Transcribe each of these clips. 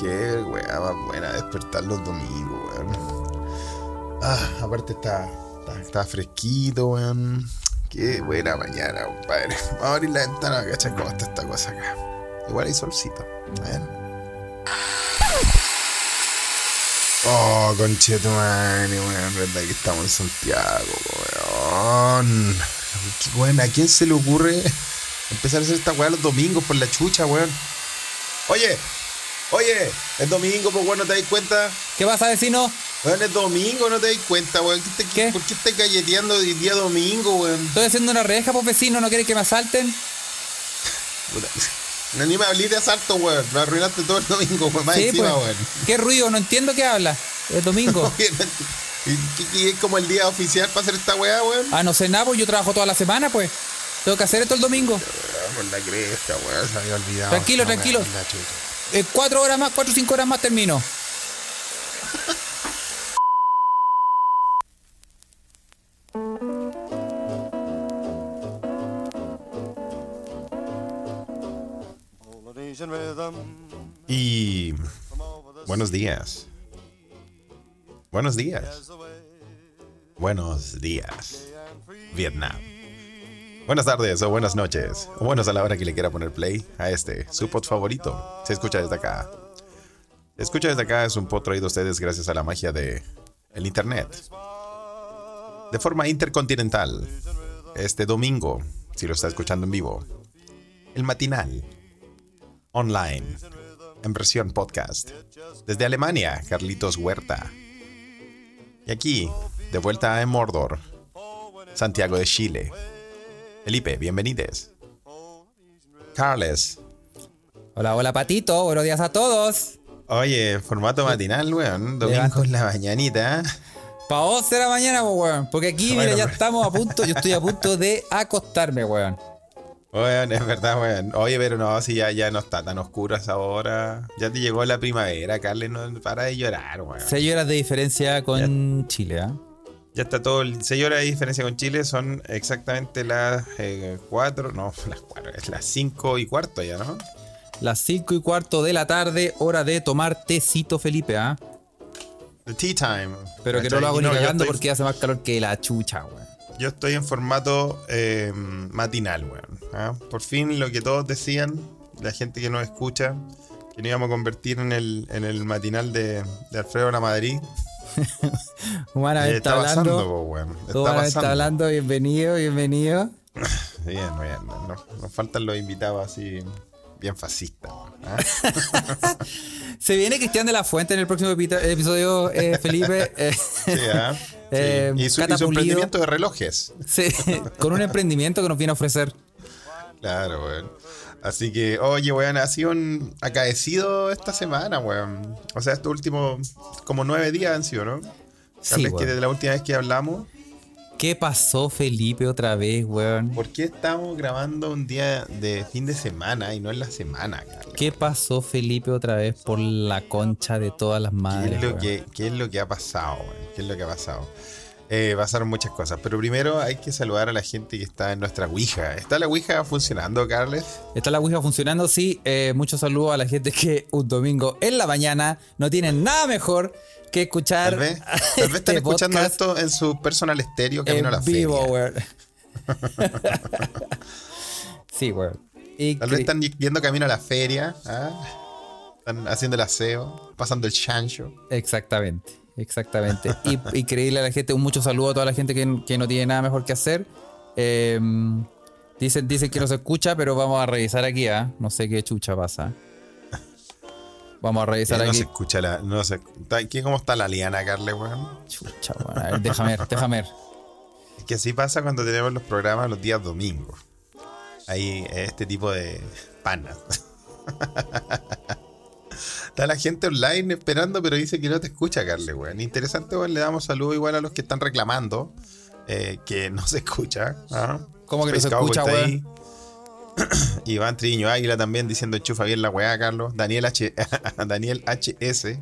qué weá más buena despertar los domingos, weón. Ah, aparte está, está, fresquito, weón. Qué buena mañana, compadre. Vamos a abrir la ventana, cachar cómo está esta cosa acá. Igual hay solcito. ¿Ven? Oh, conchetumane, weón. Verdad que estamos en Santiago, weón. Weón, ¿a quién se le ocurre empezar a hacer esta weá los domingos por la chucha, weón? Oye, oye, es domingo, pues weón, ¿no te das cuenta? ¿Qué pasa, vecino? Weón, es domingo, ¿no te das cuenta, weón? ¿Qué te- ¿Qué? ¿Por qué estás galleteando el día domingo, weón? Estoy haciendo una reja, pues vecino, ¿no quiere que me asalten? No, ni me hablé de asalto, weón. Me arruinaste todo el domingo, weón. Más Sí, encima, pues. weón. ¿Qué ruido? No entiendo qué habla. Es domingo. ¿Y es como el día oficial para hacer esta weá, weón? Ah, no sé nada, pues yo trabajo toda la semana, pues. Tengo que hacer esto el domingo. Ah, Por la cresta, weón. Se había olvidado. Tranquilo, tranquilo. Eh, cuatro horas más, cuatro o cinco horas más termino. Y buenos días. Buenos días. Buenos días. Vietnam. Buenas tardes o buenas noches. O buenos a la hora que le quiera poner play a este, su pod favorito. Se escucha desde acá. Se escucha desde acá es un pod traído a ustedes gracias a la magia de el internet. De forma intercontinental. Este domingo, si lo está escuchando en vivo. El matinal. Online. En versión podcast. Desde Alemania, Carlitos Huerta. Y aquí, de vuelta en Mordor, Santiago de Chile. Felipe, bienvenidos. Carles. Hola, hola, patito. Buenos días a todos. Oye, formato matinal, weón. Domingo en la mañanita. Pa' vos será mañana, pues, weón. Porque aquí, mira, ya pero- estamos a punto. Yo estoy a punto de acostarme, weón. Weón, es verdad, weón. Oye, pero no, si ya, ya no está tan oscuro esa hora. Ya te llegó la primavera, Carles, no para de llorar, weón. Seis horas de diferencia con Chile, ¿ah? Ya está todo. El 6 horas de diferencia con Chile son exactamente las 4, no, las 4, es las 5 y cuarto ya, ¿no? Las cinco y cuarto de la tarde, hora de tomar tecito, Felipe, ¿ah? The tea time. Pero que no lo hago ni cagando estoy- porque hace más calor que la chucha, weón. Yo estoy en formato eh, matinal, weón. ¿ah? Por fin lo que todos decían, la gente que nos escucha, que nos íbamos a convertir en el, en el matinal de, de Alfredo La Madrid. Humanamente está pasando, hablando. po, weón. Está Humanamente pasando. hablando, bienvenido, bienvenido. Bien, bien. Nos, nos faltan los invitados así, bien fascistas. ¿ah? Se viene Cristian de la Fuente en el próximo epi- episodio, eh, Felipe. eh, Sí. Sí. Eh, y, su, y su emprendimiento de relojes. sí, con un emprendimiento que nos viene a ofrecer. Claro, weón. Así que, oye, weón, ha sido un acaecido esta semana, weón. O sea, estos últimos como nueve días han sido, ¿no? Sí, Tal vez que desde la última vez que hablamos, ¿Qué pasó, Felipe, otra vez, weón? ¿por qué estamos grabando un día de fin de semana y no en la semana, Carlos? ¿Qué pasó, Felipe, otra vez por la concha de todas las ¿Qué madres? es, lo weón? que, qué es lo que ha pasado, weón? ¿Qué es lo que ha pasado? Eh, pasaron muchas cosas, pero primero hay que saludar a la gente que está en nuestra Ouija. ¿Está la Ouija funcionando, Carles? ¿Está la Ouija funcionando? Sí. Eh, muchos saludos a la gente que un domingo en la mañana no tienen nada mejor que escuchar. Tal vez, tal vez están este escuchando podcast esto en su personal estéreo camino a la vivo, feria. sí, weón. Tal vez están yendo camino a la feria, ¿ah? están haciendo el aseo, pasando el chancho. Exactamente, exactamente. Y, y a la gente, un mucho saludo a toda la gente que, que no tiene nada mejor que hacer. Eh, dicen, dicen que no se escucha, pero vamos a revisar aquí, ¿ah? No sé qué chucha pasa. Vamos a Eh, revisar no aquí. se escucha la. No se, ¿qué, ¿Cómo está la liana, Carle, weón? Chucha, weón. A ver, déjame ver, déjame ver. Es que así pasa cuando tenemos los programas los días domingos. Hay este tipo de panas. Está la gente online esperando, pero dice que no te escucha, Carle, weón. Interesante, weón. Le damos saludo igual a los que están reclamando eh, que no se escucha. ¿ah? ¿Cómo que no se escucha, weón? Iván Triño Águila también diciendo enchufa bien la weá, Carlos. Daniel H. Daniel HS.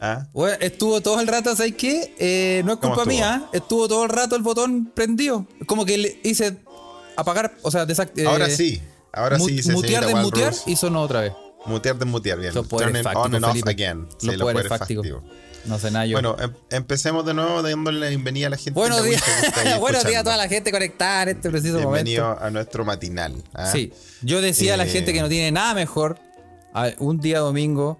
¿ah? Estuvo todo el rato, ¿sabes qué? Eh, no es ¿Cómo culpa estuvo? mía, estuvo todo el rato el botón prendido. Como que le hice apagar, o sea, desactivar. Ahora sí. Ahora sí se Mutear, desmutear y sonó otra vez. Mutear, desmutear, bien. Turn it on and off again. Sí, Los poderes fácticos. No sé nada yo. Bueno, em- empecemos de nuevo dándole la bienvenida a la gente. Buenos días. Buenos días a toda la gente conectada en este preciso Bienvenido momento. a nuestro matinal. ¿ah? Sí, yo decía a la Eh, gente que no tiene nada mejor a- un día domingo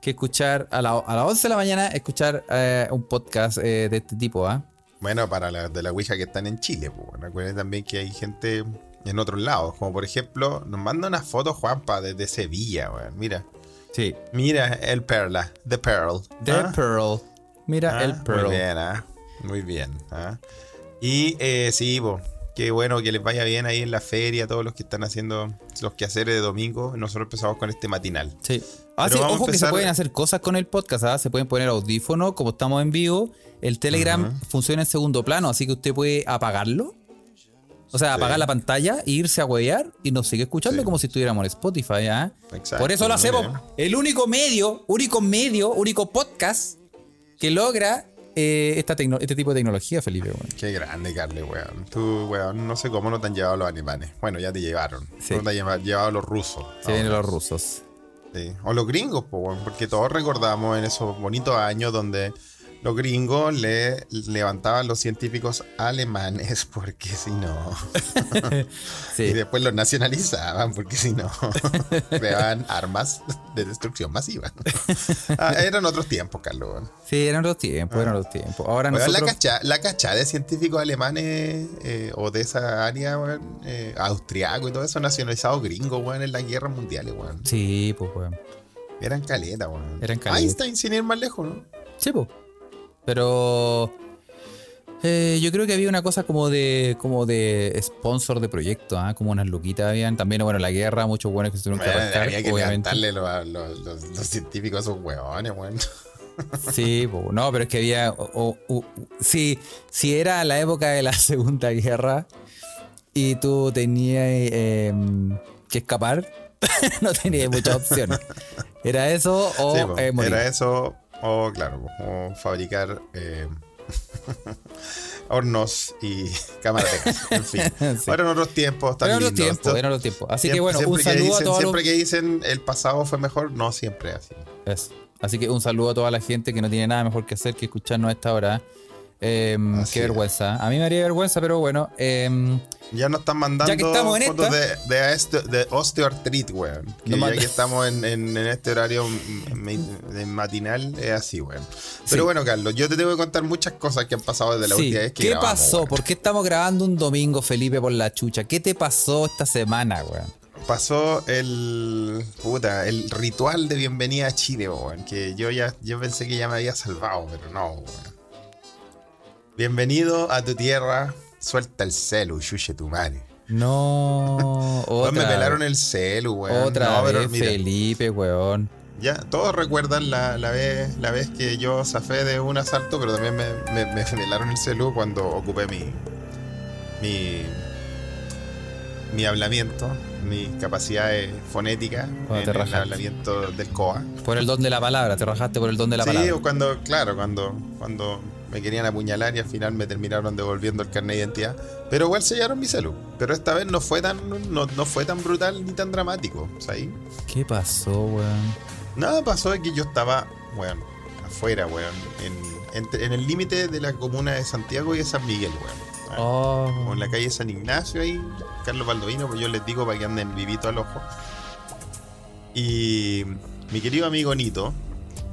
que escuchar a, la- a las 11 de la mañana, escuchar eh, un podcast eh, de este tipo, ¿ah? Bueno, para las de la Ouija que están en Chile, pues, recuerden también que hay gente en otros lados, como por ejemplo, nos manda una foto Juanpa desde Sevilla, weón. Mira, Sí. mira el Perla, The Pearl. The ¿ah? Pearl. Mira Ah, el Pearl. Muy bien, ¿ah? Muy bien. ¿ah? Y eh, sí, po, qué bueno que les vaya bien ahí en la feria, todos los que están haciendo los quehaceres de domingo. Nosotros empezamos con este matinal. Sí. Ah, sí, ojo que se pueden hacer cosas con el podcast, ¿ah? Se pueden poner audífonos, como estamos en vivo. El Telegram funciona en segundo plano, así que usted puede apagarlo. O sea, apagar la pantalla e irse a huevear y nos sigue escuchando Sí. como si estuviéramos en Spotify, ¿ah? Exacto, Por eso lo hacemos. bien. El único medio, único medio, único podcast que logra eh, esta este tipo de tecnología, Felipe. Qué grande, Carle, weón. Tú, weón, no sé cómo no te han llevado los alemanes. Bueno, ya te llevaron. Sí. No te han lleva- llevado los rusos. Se vienen los rusos. Sí. O los gringos, po, weón, porque todos recordamos en esos bonitos años donde los gringos le levantaban los científicos alemanes, porque si no. Y después los nacionalizaban, porque si no, creaban armas de destrucción masiva. Ah, eran otros tiempos, Carlos. Sí, eran los tiempos, eran los tiempos. Ahora Weón, nosotros. la, cacha, la cacha de científicos alemanes eh, o de esa área, weón, eh, austriaco y todo eso, nacionalizados gringos, weón, en las guerras mundiales, weón. Sí, pues, weón. Eran caleta, weón. Eran caleta. Einstein sin ir más lejos, ¿no? Sí, po. Pero eh, yo creo que había una cosa como de como de sponsor de proyecto, ¿ah? como unas luquitas habían. También, bueno, la guerra, muchos buenos que se tuvieron que arrancar, había que obviamente. levantarle lo- a los, los- los científicos a esos weones, weón. Sí, no, pero es que había. o- o- o- si, si era la época de la Segunda Guerra y tú tenías eh, que escapar, no tenías muchas opciones. Era eso o Sí, eh, morir. era eso, o claro, o fabricar eh, hornos y cámaras de gas, en fin. Sí. Eran otros tiempos, tan Eran lindos. tiempos, eran los tiempos. Así que bueno, un saludo dicen- a todos los Siempre que dicen el pasado fue mejor, no siempre es así. Eso. Así que un saludo a toda la gente que no tiene nada mejor que hacer que escucharnos a esta hora. Así qué es. vergüenza. A mí me haría vergüenza, pero bueno. em, Ya nos están mandando Ya que estamos en fotos esta. de, de, este- de osteoartritis, weón. Que ya que estamos en, en- en este horario matinal, es así, weón. Pero Sí. bueno, Carlos, yo te tengo que contar muchas cosas que han pasado desde la sí, última vez que ¿Qué grabamos, pasó? weón. ¿Por qué estamos grabando un domingo, Felipe, por la chucha? ¿Qué te pasó esta semana, weón? Pasó el puta, el ritual de bienvenida a Chile, weón. Que yo ya yo pensé que ya me había salvado, pero no, weón. Bienvenido a tu tierra. Suelta el celu, chuche tu madre. No, otra, me pelaron el celu, weón. otra No, pero vez, mira, Felipe, weón. Ya, todos recuerdan la, la vez, la vez que yo zafé de un asalto, pero también me, me, me pelaron el celu cuando ocupé mi. mi. mi hablamiento, mis capacidades fonéticas Cuando en te el hablamiento del COA. Por el don de la palabra, te rajaste por el don de la sí, palabra. o cuando, claro, cuando, cuando me querían apuñalar y al final me terminaron devolviendo el carnet de identidad. Pero igual sellaron mi celu. Pero esta vez no fue tan, no, no fue tan brutal ni tan dramático. Ahí ¿Qué pasó, weón? Nada pasó de que yo estaba, weón, afuera, weón, en, en el límite de la comuna de Santiago y de San Miguel, weón. Ah, Oh. Como en la calle San Ignacio ahí, Carlos Baldovino, pues yo les digo para que anden vivito al ojo. Y mi querido amigo Nito,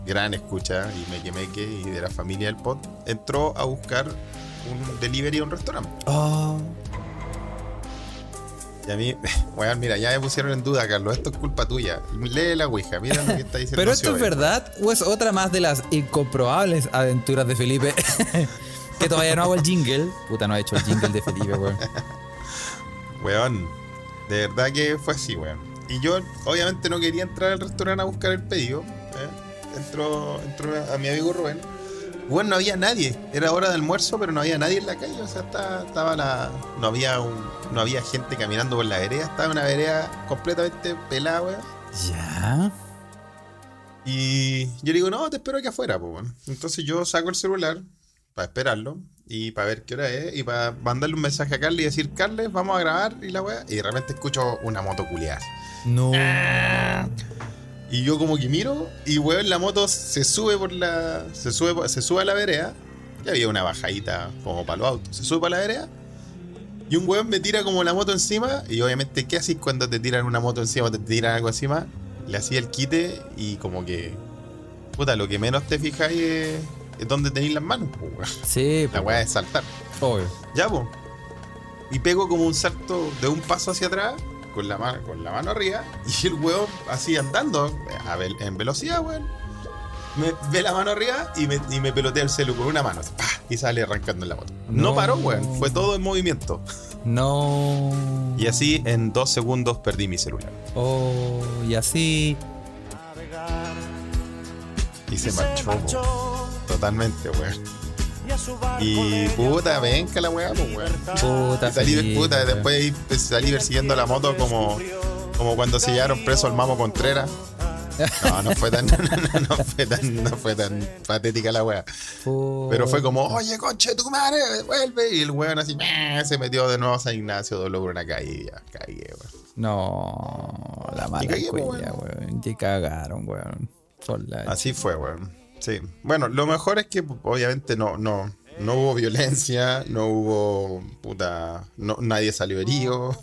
gran escucha y meque y de la familia del pod, entró a buscar un delivery a un restaurante. Oh. Y a mí, weón, mira, ya me pusieron en duda, Carlos, esto es culpa tuya. Lee la ouija, mira lo que está diciendo. Pero esto es verdad o es otra más de las incomprobables aventuras de Felipe. que todavía no hago el jingle. Puta, no ha hecho el jingle de Felipe, weón. Weón, de verdad que fue así, weón. Y yo, obviamente, no quería entrar al restaurante a buscar el pedido. Entró, entró a mi amigo Rubén. Bueno, no había nadie. Era hora de almuerzo, pero no había nadie en la calle. O sea, estaba, estaba la. No había un, no había gente caminando por la vereda. Estaba una vereda completamente pelada, weón. Ya. Y yo le digo, no, te espero aquí afuera, pues, weón. Entonces yo saco el celular para esperarlo y para ver qué hora es y para mandarle un mensaje a Carly y decir, Carles, vamos a grabar y la weá. Y de repente escucho una moto culiada. No. Y yo como que miro y weón la moto se sube por la. Se sube, se sube a la vereda. Y había una bajadita como para los autos. Se sube para la vereda. Y un weón me tira como la moto encima. Y obviamente, ¿qué haces cuando te tiran una moto encima o te tiran algo encima? Le hacía el quite y como que. Puta, lo que menos te fijáis es, es dónde tenéis las manos, po, weón. Sí, La weá es saltar. obvio. Ya, po. Y pego como un salto de un paso hacia atrás, con la mano, con la mano arriba, y el weón así andando, a en velocidad, weón. Me ve la mano arriba y me, y me pelotea el celu con una mano, así, ¡pah! y sale arrancando en la moto. No, No. paró, weón, fue todo en movimiento. No. Y así en dos segundos perdí mi celular. Oh, y así. Y se marchó, po. totalmente, weón. Y puta, venga la weá, pues, weón. Puta, Y salí, puta, después pues, salí persiguiendo la moto como, como cuando se llevaron preso al Mamo Contreras. No, no fue tan, no, no, no fue tan, no fue tan patética la wea. Pero fue como, oye, conche tu madre, vuelve. Y el weón así, "Meh", se metió de nuevo a San Ignacio, dobló por una ya, caí, weón. No, la mala cagué, po, cuella, weón. Te cagaron, weón. Así fue, weón. Sí. Bueno, lo mejor es que obviamente no, no, no hubo violencia, no hubo puta. No, nadie salió herido.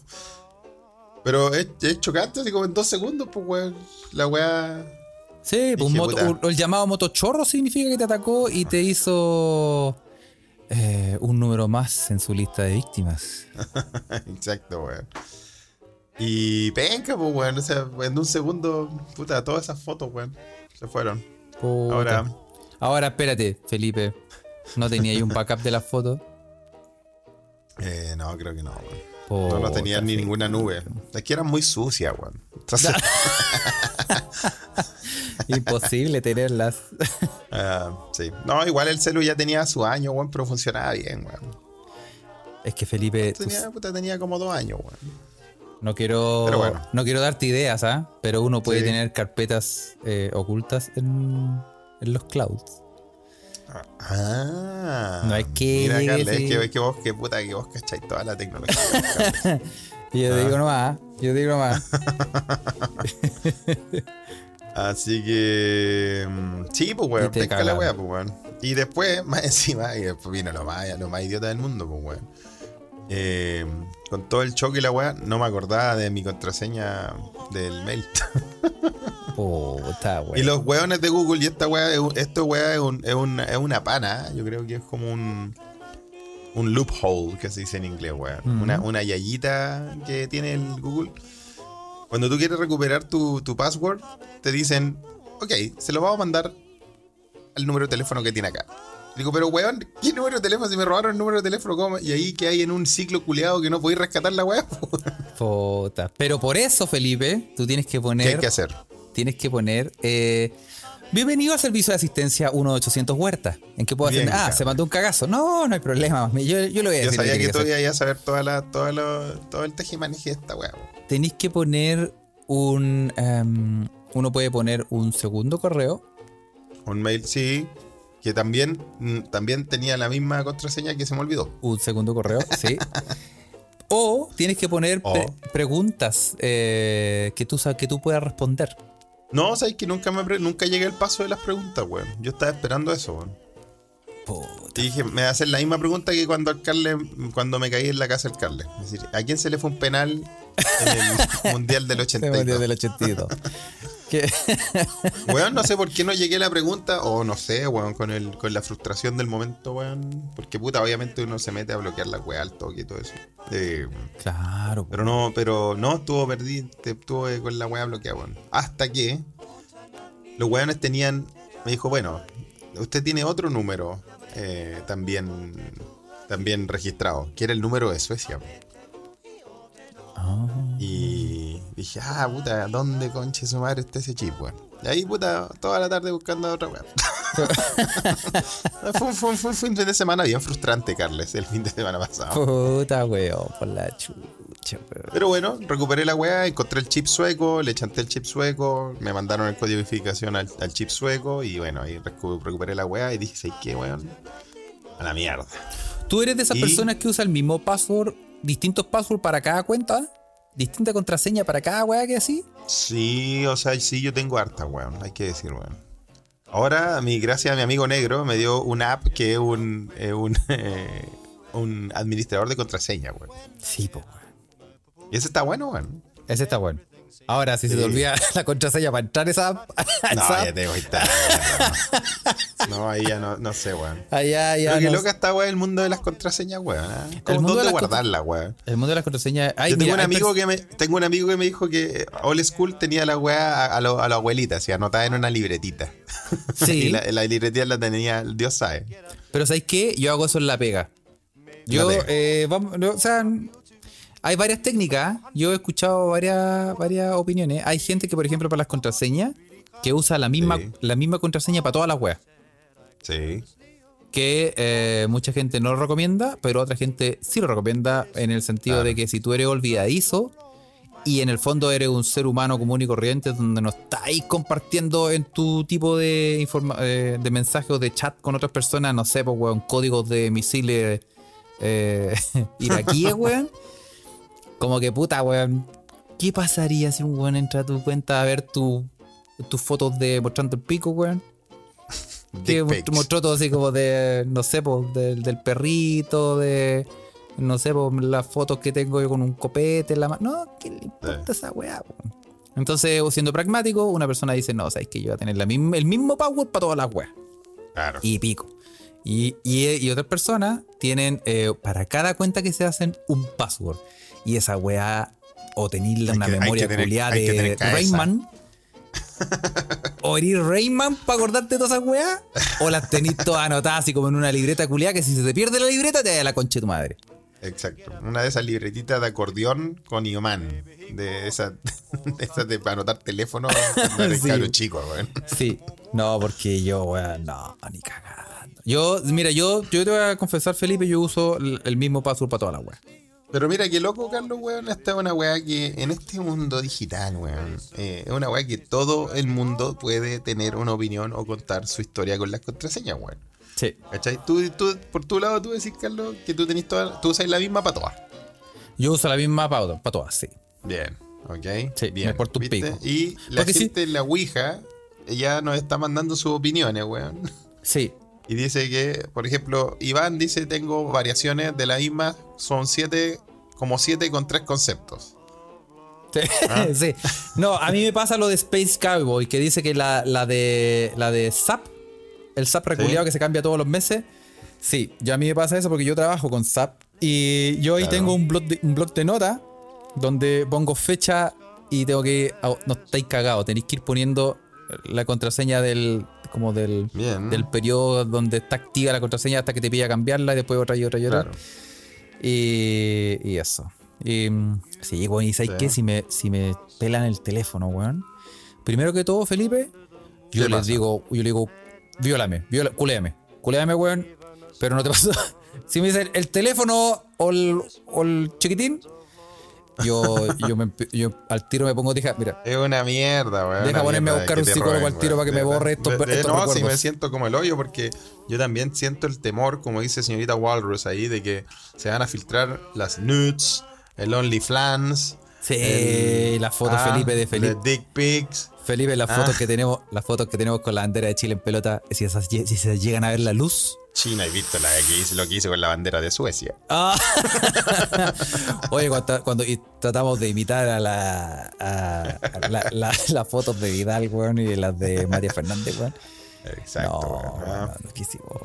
Pero es, es chocante, así como en dos segundos, pues weón. La weá. Sí, pues un moto- el llamado motochorro significa que te atacó y te hizo eh, un número más en su lista de víctimas. Exacto, weón. Y penca, pues weón. O sea, en un segundo, puta, todas esas fotos, weón. Se fueron. Puta. Ahora. Ahora espérate, Felipe. ¿No tenía ahí un backup de las fotos? Eh, no, creo que no, weón. No, no tenía ni ninguna nube. Es que eran muy sucias, weón. Entonces, Imposible tenerlas. ah, sí. No, igual el celu ya tenía su año, weón, pero funcionaba bien, weón. Es que Felipe, tú- Tenía, puta, tenía como dos años, weón. No quiero bueno. no quiero darte ideas, ¿ah? Pero uno puede Sí. tener carpetas eh, ocultas en, en los clouds. Ah. No es que Mira, Carles, es que, es que vos, que puta, que vos cacháis toda la tecnología. Y yo Ah. digo nomás, yo digo nomás. Así que. mm, Sí, pues, weón. Pesca la weá, pues, weón. Y después, más encima, y después vino lo más, lo más idiota del mundo, pues, weón. Eh, con todo el choque y la weá, no me acordaba de mi contraseña del mail. Puta, Y los weones de Google y esta weá, esto weá es, un- es una, es una pana. Yo creo que es como un, un loophole que se dice en inglés, weón. Ujú. una, una yayita que tiene el Google. Cuando tú quieres recuperar tu, tu password, te dicen, ok, se lo vamos a mandar al número de teléfono que tiene acá. Digo, pero weón, ¿qué número de teléfono? Si me robaron el número de teléfono, ¿cómo? Y ahí que hay en un ciclo culeado que no podéis rescatar la weá. Puta. Pero por eso, Felipe, tú tienes que ¿Qué poner. hay que hacer? Tienes que poner. eh, Bienvenido al servicio de asistencia 1800 Huerta. ¿En qué puedo hacer? Bien, Ah, se mandó un cagazo. No, no hay problema. Yo, yo lo voy a Yo decir. sabía tiene que tú ibas a saber toda la, toda lo- todo el tejimaneje de esta weá. Tenéis que poner un. em, uno puede poner un segundo correo. Un mail, sí. Que también, mm, también tenía la misma contraseña que se me olvidó. Un segundo correo, sí. O tienes que poner O. pre- preguntas eh, que, tú, que tú puedas responder. No, sabes que nunca me nunca llegué al paso de las preguntas, weón. Yo estaba esperando eso, weón. Y dije, me hacen la misma pregunta que cuando al Carle, cuando me caí en la casa del Carle. Es decir, ¿a quién se le fue un penal en el Mundial del Se me olvidó 82? del 82. Que- Weón, no sé por qué no llegué a la pregunta, o no sé, weón, con el, con la frustración del momento, weón. Porque puta, obviamente uno se mete a bloquear la weá al toque y todo eso. Eh, claro. Pero no, pero no, estuvo perdido, estuvo con la weá bloqueada, weón. Hasta que los weones tenían, me dijo, bueno, usted tiene otro número eh, también, también registrado, que era el número de Suecia. Ah. Y dije, ah, puta, ¿dónde conche su madre está ese chip, weón? Y ahí, puta, toda la tarde buscando otra weá. fue, un- fue fue un fin de semana bien frustrante, Carles, el fin de semana pasado. Puta, weón, por la chucha, weón. Pero bueno, recuperé la weá, encontré el chip sueco, le chanté el chip sueco, me mandaron el código de verificación al, al chip sueco y bueno, ahí recu- recuperé la weá y dije, ¿sabes qué, weón? A la mierda. ¿Tú eres de esas Y- personas que usa el mismo password, distintos passwords para cada cuenta? Distinta contraseña para cada weá que así? Sí, o sea, sí, yo tengo harta, weón. Hay que decir, weón. Ahora, mi, gracias a mi amigo negro, me dio una app que es un, eh, un, eh, un administrador de contraseña, weón. Sí, pues, weón. Y ese está bueno, weón. Ese está bueno. Ahora, si se te olvida la contraseña para entrar a esa app, No, esa ya te voy a estar. No, ahí ya no, no sé, weón. allá ya. Lo que no- loca está, weón, el mundo de las contraseñas, weón. ¿Cómo, mundo de ¿Dónde las guardarla, weón? El mundo de las contraseñas. Ay, Yo tengo mira, un amigo que me tengo un amigo que me dijo que Old School tenía la weá a, a, lo- a la abuelita, así anotada en una libretita. Sí. y la, la libretita la tenía, Dios sabe. Pero ¿sabes qué? Yo hago eso en la pega. Yo, La pega. eh, vamos, no, o sea, hay varias técnicas. Yo he escuchado varias, varias opiniones. Hay gente que, por ejemplo, para las contraseñas, que usa la misma, Sí. la misma contraseña para todas las weas. Sí. Que eh, mucha gente no lo recomienda, pero otra gente sí lo recomienda en el sentido Claro. de que si tú eres olvidadizo y en el fondo eres un ser humano común y corriente donde no estáis compartiendo en tu tipo de, informa- eh, de mensajes o de chat con otras personas, no sé, pues, weón, códigos de misiles eh, iraquíes, weón. Como que puta, weón. ¿Qué pasaría si un weón entra a tu cuenta a ver tu- tus fotos de mostrando el pico, weón? Que mostró todo así como de, no sé, del, del perrito, de, no sé, pues, las fotos que tengo yo con un copete en la mano. No, ¿qué le importa esa weá? po? Entonces, siendo pragmático, una persona dice, no, sabes que yo voy a tener la misma, el mismo power para todas las weas. Claro. Y pico. Y, y, y otras personas tienen, eh, para cada cuenta que se hacen, un password. Y esa weá, o tenerle Hay una que- memoria tener- que de tener. Rayman. o eres Rayman para acordarte de todas esas weas. O las tenés todas anotadas así como en una libreta culiada que si se te pierde la libreta te da la concha de tu madre. Exacto. Una de esas libretitas de acordeón con imán. De esas de, de para anotar teléfono eres Sí. chico, weón. Sí. No, porque yo, weón, no, ni cagando. Yo, mira, yo, yo te voy a confesar, Felipe, yo uso el, el mismo password para todas las weas. Pero mira qué loco, Carlos, weón. Esta es una weá que en este mundo digital, weón, eh, es una weá que todo el mundo puede tener una opinión o contar su historia con las contraseñas, weón. Sí. ¿Cachai? Tú, tú, por tu lado, tú decís, Carlos, que tú tenés toda, tú usas la misma para todas. Yo uso la misma para para todas, sí. Bien, ok. Sí, bien. me porto un pico. Y la Porque gente en la Ouija ya nos está mandando sus opiniones, weón. Sí. Y dice que, por ejemplo, Iván dice, tengo variaciones de la misma, son siete, como siete con tres conceptos. Sí. Ah. sí. No, a mí me pasa lo de Space Cowboy, que dice que la, la de la de SAP, el SAP reculeado que se cambia todos los meses. Sí, yo a mí me pasa eso porque yo trabajo con SAP y yo ahí Claro. tengo un blog de, un blog de notas donde pongo fecha y tengo que ah, no estáis cagados, tenéis que ir poniendo la contraseña del como del Bien. del periodo donde está activa la contraseña hasta que te pilla cambiarla y después otra y otra y otra. Claro. Y, y eso. Y, sí, weón, y ¿sabes Sí. qué? Si me, si me pelan el teléfono, weón. Primero que todo, Felipe, yo ¿Qué les pasa? digo, yo le digo, viólame, viola, culéame, culéame, weón. Pero no te pasa. si me dicen el teléfono o el, o el chiquitín, yo, yo, me yo al tiro me pongo, dije, mira, Es una mierda, weón. Deja ponerme a buscar un psicólogo roben, al tiro weón. para que me borre estos- De- de- estos No, recuerdos. me siento como el hoyo porque yo también siento el temor, como dice señorita Walrus ahí, de que se van a filtrar las nudes, el OnlyFans. sí, el- la foto, ah, Felipe, de Felipe. dick pics. Felipe, las Ah. fotos que tenemos, las fotos que tenemos con la bandera de Chile en pelota, si esas si se llegan a ver la luz. China, he visto la que hice, lo que hice con la bandera de Suecia. Ah. Oye, cuando, cuando y tratamos de imitar a la, a- a la- la- las fotos de Vidal, weón, y las de María Fernández, weón. Exacto, no, weón,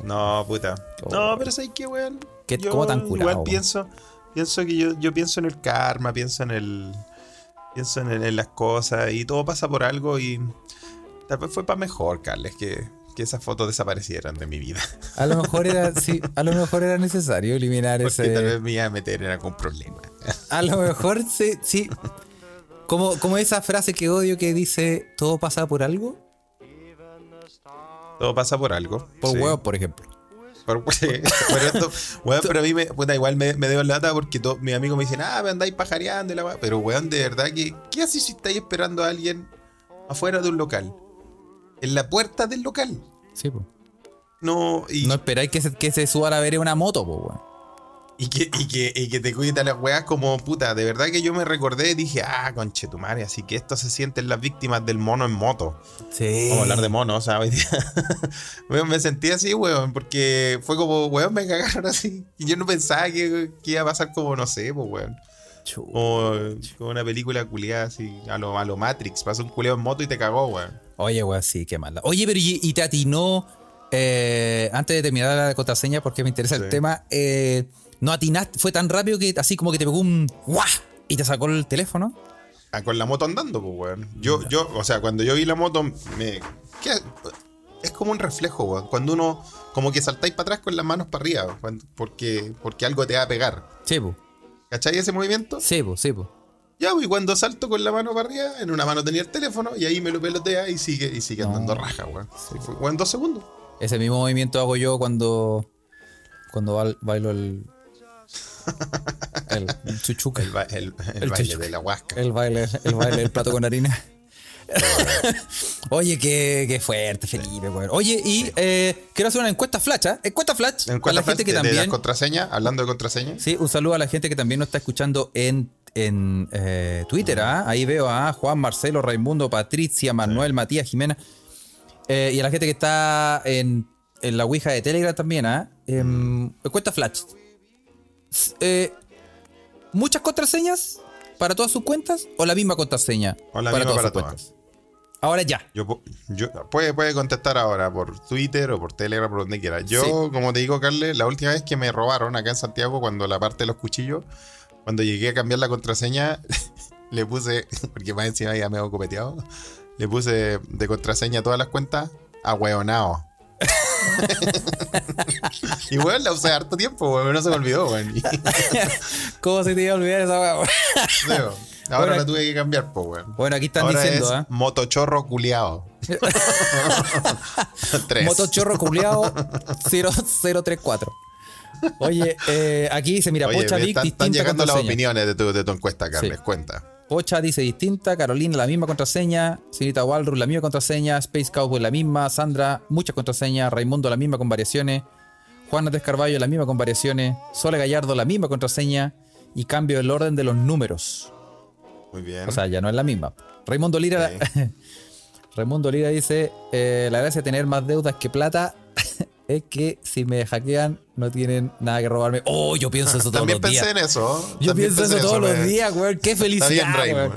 no. No, puta. Oh. No, pero ¿sabes qué, weón? ¿Qué- Yo cómo tan curado, Igual weón? pienso, pienso que yo, yo pienso en el karma, pienso en el. Pienso en, en las cosas y todo pasa por algo y. Tal vez fue para mejor, Carles, que, que esas fotos desaparecieran de mi vida. A lo mejor era, sí, a lo mejor era necesario eliminar Porque tal vez ese. me iba a meter en algún problema. A lo mejor sí, sí. Como, como esa frase que odio que dice todo pasa por algo. Todo pasa por algo. Por sí. huevos, por ejemplo. Por- pero esto, weón, pero a mí me, puta, igual me, me debo lata porque todos mis amigos me dicen, ah, me andáis pajareando y la weá". Pero weón, de verdad que, ¿qué haces si estáis esperando a alguien afuera de un local? En la puerta del local. Sí, pues. No, y No esperáis que se, que se suba a la vereda una moto, pues, weón. Y que, y, que, y que te cuida las weas como puta. De verdad que yo me recordé y dije, ah, conche tu madre, así que esto se sienten las víctimas del mono en moto. Sí. Vamos a hablar de mono, o sea, hoy día. weón, me sentí así, weón, porque fue como, weón, me cagaron así. Y yo no pensaba que, que iba a pasar como, no sé, pues, weón. Chu. Como, como una película culiada así, a lo, a lo Matrix. Pasó un culeo en moto y te cagó, weón. Oye, weón, sí, qué mala. Oye, pero y, y te atinó, eh, antes de terminar la contraseña, porque me interesa el tema, eh, no atinaste, fue tan rápido que así como que te pegó un ¡guau! y te sacó el teléfono. Ah, con la moto andando, pues, weón. Yo, yo, o sea, cuando yo vi la moto, me. ¿qué? Es como un reflejo, weón. Cuando uno, como que saltáis para atrás con las manos para arriba, weón, porque, porque algo te va a pegar. Sí, po. ¿Cachai ese movimiento? Sí, po, sí, po. Ya, pues, y cuando salto con la mano para arriba, en una mano tenía el teléfono y ahí me lo pelotea y sigue, y sigue No. andando raja, weón. Y fue, weón, dos segundos. Ese mismo movimiento hago yo cuando, cuando bail- bailo el, el chuchuca. El, ba- el, el El baile chuchu. de la huasca. El baile, el baile del plato con harina. Oye, qué, qué fuerte, Felipe. Oye, y eh, quiero hacer una encuesta flash, ¿ah? Encuesta flash. En para la gente que de, de también. contraseñas, hablando de contraseñas. Sí, un saludo a la gente que también nos está escuchando en, en eh, Twitter. ¿ah? Ahí veo a Juan, Marcelo, Raimundo, Patricia, Manuel, Matías, Jimena. Eh, y a la gente que está en, en la Ouija de Telegram también. ¿ah? Em, encuesta flash. Eh, ¿Muchas contraseñas para todas sus cuentas o la misma contraseña O la misma para todas. cuentas? Ahora ya. Yo, yo- puede, puede contestar ahora por Twitter o por Telegram, por donde quiera. Yo, Sí. como te digo, Carles, la última vez que me robaron acá en Santiago, cuando la parte de los cuchillos, cuando llegué a cambiar la contraseña, le puse, porque más encima ya me he copeteado, le puse de contraseña a todas las cuentas a hueonao. y bueno, la usé harto tiempo, weón, no se me olvidó, weón. ¿Cómo se te iba a olvidar esa? Digo, Ahora Bueno, la tuve que cambiar, pues, weón. Bueno, aquí están Ahora diciendo, es ¿ah? motochorro culiao. Tres. Motochorro culiao 0034. Oye, eh, aquí dice, mira, Oye, Pocha Vic, están, están distinta llegando las opiniones de tu, de tu encuesta, Carles. Sí. Cuenta. Pocha dice distinta, Carolina la misma contraseña, Sinita Walrus la misma contraseña, Space Cowboy la misma, Sandra muchas contraseñas, Raimundo la misma con variaciones, Juana Descarballo la misma con variaciones, Sole Gallardo la misma contraseña y cambio el orden de los números. Muy bien. O sea, ya no es la misma. Raimundo Lira, Raimundo Lira dice, eh, la gracia de tener más deudas que plata es que si me hackean no tienen nada que robarme. Oh, yo pienso eso todos También los pensé días. en eso. Yo También pienso pensé eso todos los días, weón. Qué felicidad, weón.